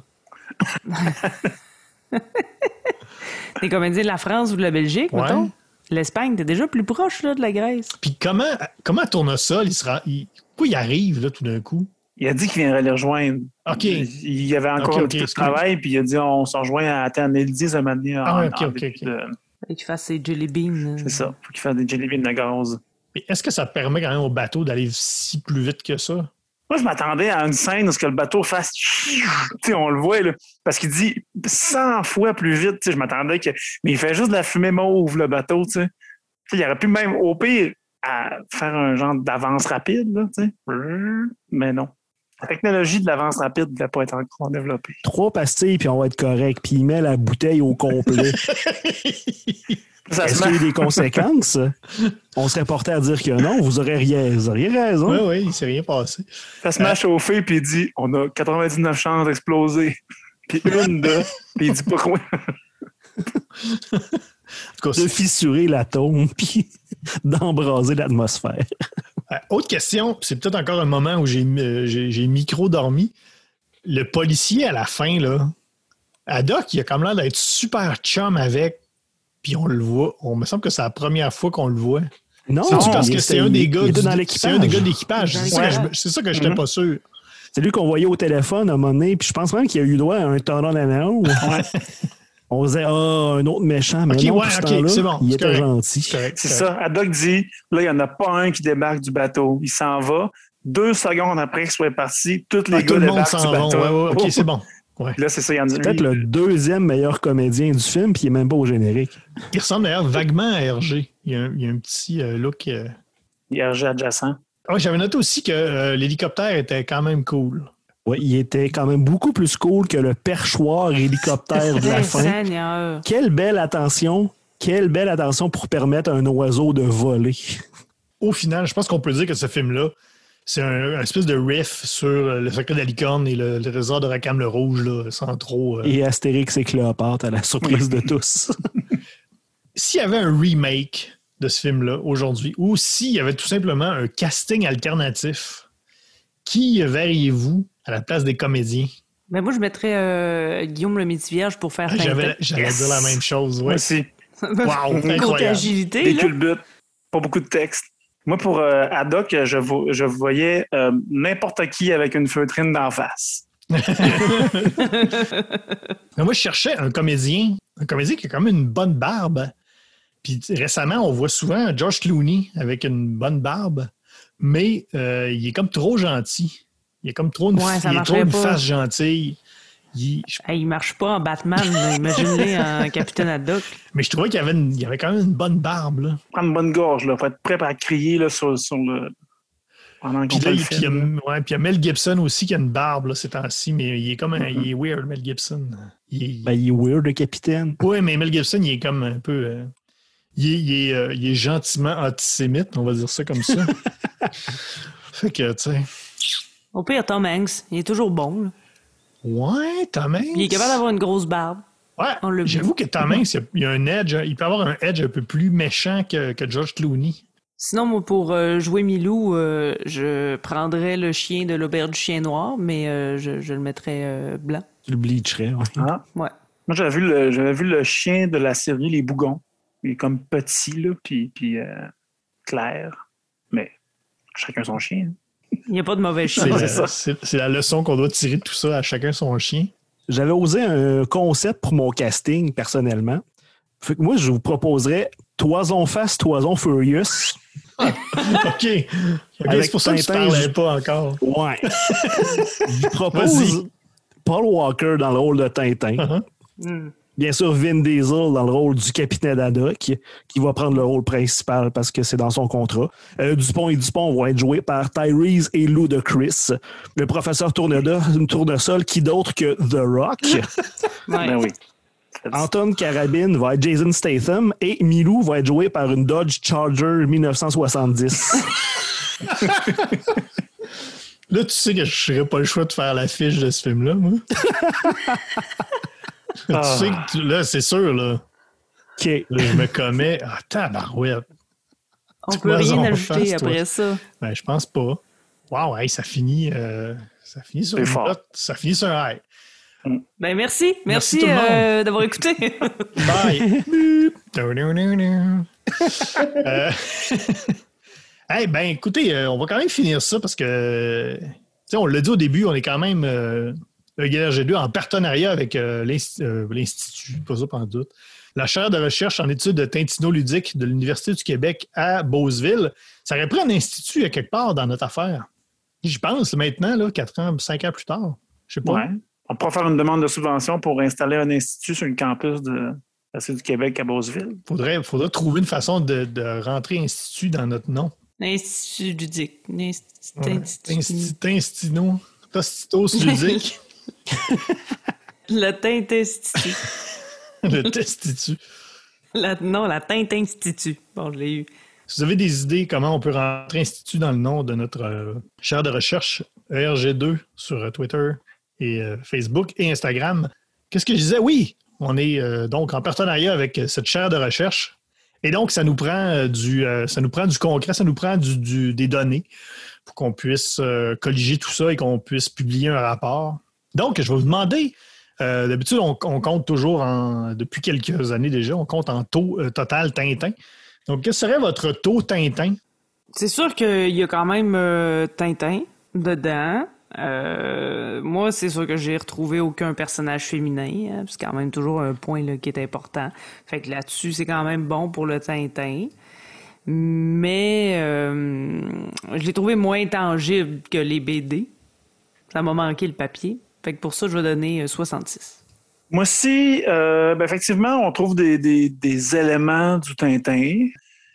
Les comédiens de la France ou de la Belgique, Ouais. mettons? L'Espagne, t'es déjà plus proche là, de la Grèce. Puis comment, comment Tournesol, il sera. Il, pourquoi il arrive là tout d'un coup? Il a dit qu'il viendrait les rejoindre. OK. Il, il y avait encore Ok, un ok, petit peu de excuse. travail, puis il a dit on se rejoint à Athènes. Il dit un moment donné. Ah ok, en ok, début ok. de- qu'il fasse ses jelly beans. C'est ça. Faut qu'il fasse des jelly beans de gaz. Mais est-ce que ça permet quand même au bateau d'aller si plus vite que ça? Moi, je m'attendais à une scène où ce que le bateau fasse. Tu sais, on le voit, là. Parce qu'il dit 100 fois plus vite. Tu sais, je m'attendais que. Mais il fait juste de la fumée mauve, le bateau, tu sais. Tu sais, il aurait pu même, au pire, à faire un genre d'avance rapide, là, tu sais. Mais non. La technologie de l'avance rapide ne doit pas être encore développée. Trois pastilles, puis on va être correct. Puis il met la bouteille au complet. Ça Est-ce se qu'il y a eu des conséquences? On serait porté à dire que non, vous aurez rien, vous auriez raison. Oui, oui, il s'est rien passé. Ça se met à chauffer, puis il dit on a 99 chances d'exploser. Puis une de. Puis il dit pas quoi. De fissurer l'atome, puis d'embraser l'atmosphère. Euh, autre question, c'est peut-être encore un moment où j'ai euh, j'ai- j'ai micro-dormi. Le policier à la fin, là, Haddock, il a comme l'air d'être super chum avec, puis on le voit. On me semble que c'est la première fois qu'on le voit. Non, C'est parce que c'est un des gars c'est un des gars de l'équipage? C'est ça que je- n'étais Mhm. pas sûr. C'est lui qu'on voyait au téléphone à un moment donné, puis je pense même qu'il a eu droit à un tornado d'anneau. On disait, ah, un autre méchant, mais Ok, non, ouais, pour ce ok, temps-là, c'est bon, il c'est était correct. gentil. C'est ça. Haddock dit là, il n'y en a pas un qui débarque du bateau. Il s'en va. Deux secondes après qu'il soit parti, tous les Ah, gars tout le monde débarquent du s'en va. bateau. Ouais, ouais, ok, c'est bon. Ouais. Là, c'est ça, il y en a C'est peut-être le deuxième meilleur comédien du film, puis il n'est même pas au générique. Il ressemble d'ailleurs vaguement à Hergé. Il y a un, a petit euh, look. euh, RG adjacent. Ah, J'avais noté aussi que euh, l'hélicoptère était quand même cool. Ouais, il était quand même beaucoup plus cool que le perchoir hélicoptère de la fin. Seigneur. Quelle belle attention, quelle belle attention pour permettre à un oiseau de voler. Au final, je pense qu'on peut dire que ce film-là, c'est un, un espèce de riff sur euh, le secret de la licorne et le, le trésor de Rackham le Rouge, là, sans trop. euh. Et Astérix et Cléopâtre à la surprise de tous. S'il y avait un remake de ce film-là aujourd'hui, ou s'il y avait tout simplement un casting alternatif, qui verriez-vous à la place des comédiens? Ben moi, je mettrais euh, Guillaume le Métivierge pour faire Ah. J'avais j'allais Yes. dire la même chose. Ouais. aussi. Wow, incroyable. agilité, Des là. culbutes. Pas beaucoup de texte. Moi, pour euh, Haddock, je, vo- je voyais euh, n'importe qui avec une feutrine d'en face. Moi, je cherchais un comédien, un comédien qui a quand même une bonne barbe. Puis récemment, on voit souvent George Clooney avec une bonne barbe, mais euh, il est comme trop gentil. Il est comme trop une, Ouais, il est trop une face gentille. Il- je- Hey, il marche pas en Batman, là. imagine-les en Capitaine Haddock. mais je trouvais qu'il y avait, une- il y avait quand même une bonne barbe. Là. Prendre une bonne gorge, là. Faut être prêt à crier là, sur, sur le. Pendant Puis là, le puis il y, a, film. ouais, puis il y a Mel Gibson aussi qui a une barbe là, ces temps-ci, mais il est comme un, il est weird, Mel Gibson. Il est- Ben, il est weird, le capitaine. Oui, mais Mel Gibson, il est comme un peu. euh, il, est, il est, euh, il est gentiment antisémite, on va dire ça comme ça. fait que, tu sais. Au pire, Tom Hanks, il est toujours bon. là. Ouais, Tom Hanks. Il est capable d'avoir une grosse barbe. Ouais, j'avoue que Tom Hanks, il y a- un edge, il peut avoir un edge un peu plus méchant que, que George Clooney. Sinon, moi, pour euh, jouer Milou, euh, je prendrais le chien de l'auberge du chien noir, mais euh, je, je le mettrais euh, blanc. Tu le bleacherais, ouais. Ah. Ouais. Moi, j'avais vu, le, j'avais vu le chien de la série Les Bougons. Il est comme petit, là, puis, puis euh, clair. Mais chacun son chien. hein. Il n'y a pas de mauvais chien. C'est la, c'est ça. c'est- c'est la leçon qu'on doit tirer de tout ça à chacun son chien. J'avais osé un concept pour mon casting, personnellement. Fait que moi, je vous proposerais Toison Face, Toison Furious. OK. OK, Avec c'est pour ça que tu parlais je- pas encore. Ouais. je vous propose. Paul Walker dans le rôle de Tintin. Uh-huh. Hmm. Bien sûr, Vin Diesel dans le rôle du capitaine Haddock, qui va prendre le rôle principal parce que c'est dans son contrat. Euh, Dupont et Dupont vont être joués par Tyrese et Ludacris. Le professeur Tournesol, Tournesol qui d'autre que The Rock. Ben oui. Anton Carabine va être Jason Statham et Milou va être joué par une Dodge Charger 1970. Là, tu sais que je n'aurais pas le choix de faire l'affiche de ce film-là, moi. Ah. tu sais que tu- là, c'est sûr, là. OK. Là, je me commets. Ah, tabarouette. On peut rien ajouter face, après ça. Ben, je pense pas. Wow, hey, ça finit. euh, Ça finit sur C'est une fort. note, ça finit sur un high. Ben merci. Merci euh, d'avoir écouté. Bye. Euh, hey, ben écoutez, euh, on va quand même finir ça parce que, tu sais, on l'a dit au début, on est quand même euh, le GLRG2 en partenariat avec euh, euh, l'Institut, pas ça pendant doute, la chaire de recherche en études de tintinoludique de l'Université du Québec à Beauceville. Ça aurait pris un institut à quelque part dans notre affaire. J'y pense maintenant, là, 4 ans, 5 ans plus tard. Je sais pas. Ouais. On pourra faire une demande de subvention pour installer un institut sur le campus de l'Université du Québec à Beauceville. Faudrait, faudrait trouver une façon de, de rentrer institut dans notre nom. L'Institut ludique. L'Institut. Ouais. Insti- ludique. Le Teint Institut. le Testitut. La- non, la Teint Institut. Bon, je l'ai eu. Si vous avez des idées comment on peut rentrer institut dans le nom de notre euh, chaire de recherche ERG2 sur euh, Twitter et euh, Facebook et Instagram, qu'est-ce que je disais? Oui, on est donc en partenariat avec cette chaire de recherche. Et donc, ça nous prend du, ça nous prend du concret, ça nous prend du- du- des données pour qu'on puisse colliger tout ça et qu'on puisse publier un rapport. Donc, je vais vous demander, euh, d'habitude, on, compte toujours en, depuis quelques années déjà, on compte en taux euh, total Tintin. Donc, quel serait votre taux Tintin? C'est sûr qu'il y a quand même euh, Tintin dedans. Moi, c'est sûr que j'ai retrouvé aucun personnage féminin. hein, c'est quand même toujours un point là, qui est important. Fait que là-dessus, c'est quand même bon pour le Tintin. Mais je l'ai trouvé moins tangible que les BD. Ça m'a manqué le papier. Fait que pour ça, je vais donner euh, 66. Moi aussi, euh, ben, effectivement, on trouve des, éléments du Tintin.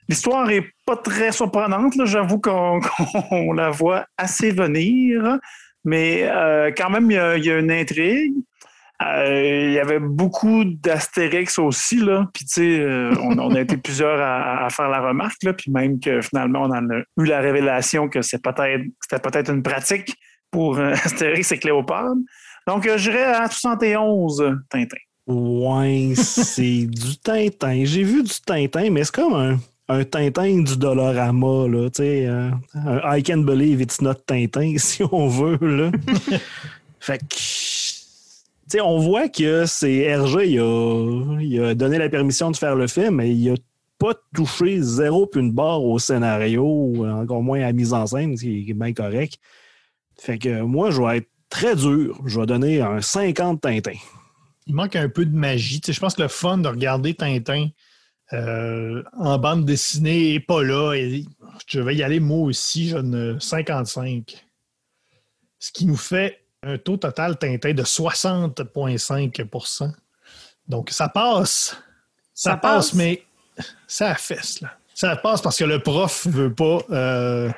L'histoire est pas très surprenante. J'avoue qu'on la voit assez venir, mais euh, quand même, il y a, une intrigue. Euh, il y avait beaucoup d'astérix aussi, là. Puis, tu sais, euh, on, a été plusieurs à, faire la remarque, là. Puis même que finalement, on en a eu la révélation que c'est peut-être, c'était peut-être une pratique pour euh, Astérix et Cléopâtre. Donc, euh, j'irais à 71 Tintin. Ouais, c'est du Tintin. J'ai vu du Tintin, mais c'est comme un, un Tintin du Dollarama, là. Tu sais, euh, un I can believe it's not Tintin, si on veut, là. fait que. Tu sais, on voit que c'est Hergé, il a, il a donné la permission de faire le film, mais il a pas touché zéro puis une barre au scénario, encore moins à la mise en scène, ce qui est bien correct. Fait que moi, je vais être très dur. Je vais donner un 50 Tintin. Il manque un peu de magie. Tu sais, je pense que le fun de regarder Tintin euh, en bande dessinée n'est pas là. Et je vais y aller moi aussi, je donne 55. Ce qui nous fait un taux total Tintin de 60,5% Donc, ça passe. Ça, Ça passe, passe. mais ça fesse, là. Ça passe parce que le prof veut pas, euh,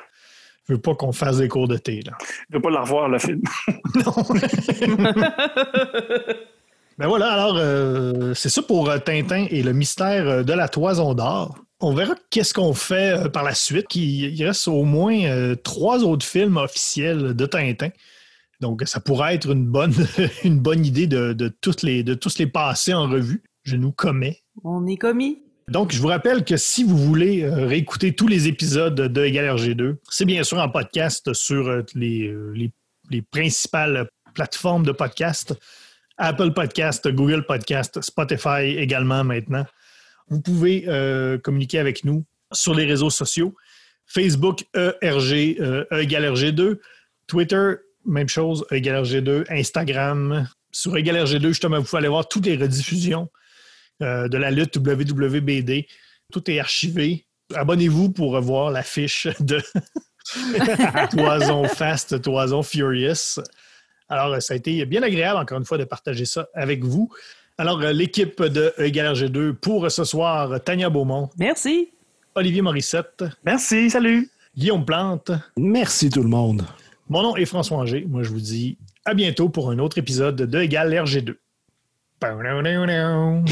veut pas qu'on fasse des cours de thé, là. Je ne veux pas la revoir, le film. Ben voilà, alors euh, c'est ça pour euh, Tintin et le mystère euh, de la toison d'or. On verra qu'est-ce qu'on fait par la suite. Il reste au moins trois autres films officiels de Tintin. Donc, ça pourrait être une bonne, une bonne idée de, de, toutes les, de tous les passer en revue. Je nous commets. On est commis. Donc, je vous rappelle que si vous voulez euh, réécouter tous les épisodes de Égal RG2, c'est bien sûr en podcast sur euh, les, euh, les, les principales plateformes de podcast. Apple Podcast, Google Podcast, Spotify également maintenant. Vous pouvez communiquer avec nous sur les réseaux sociaux. Facebook, ERG, euh, E égale RG2. Twitter, même chose, E égale RG2. Instagram, sur E égale RG2, justement, vous pouvez aller voir toutes les rediffusions euh, de la lutte WWBD. Tout est archivé. Abonnez-vous pour voir l'affiche de Toison Fast, Toison Furious. Alors, ça a été bien agréable, encore une fois, de partager ça avec vous. Alors, euh, l'équipe de Égal RG2 pour ce soir, Tania Beaumont, Merci. Olivier Morissette, Merci, salut. Guillaume Plante. Merci tout le monde. Mon nom est François Anger. Moi, je vous dis à bientôt pour un autre épisode de Égal RG2. Bo no no no.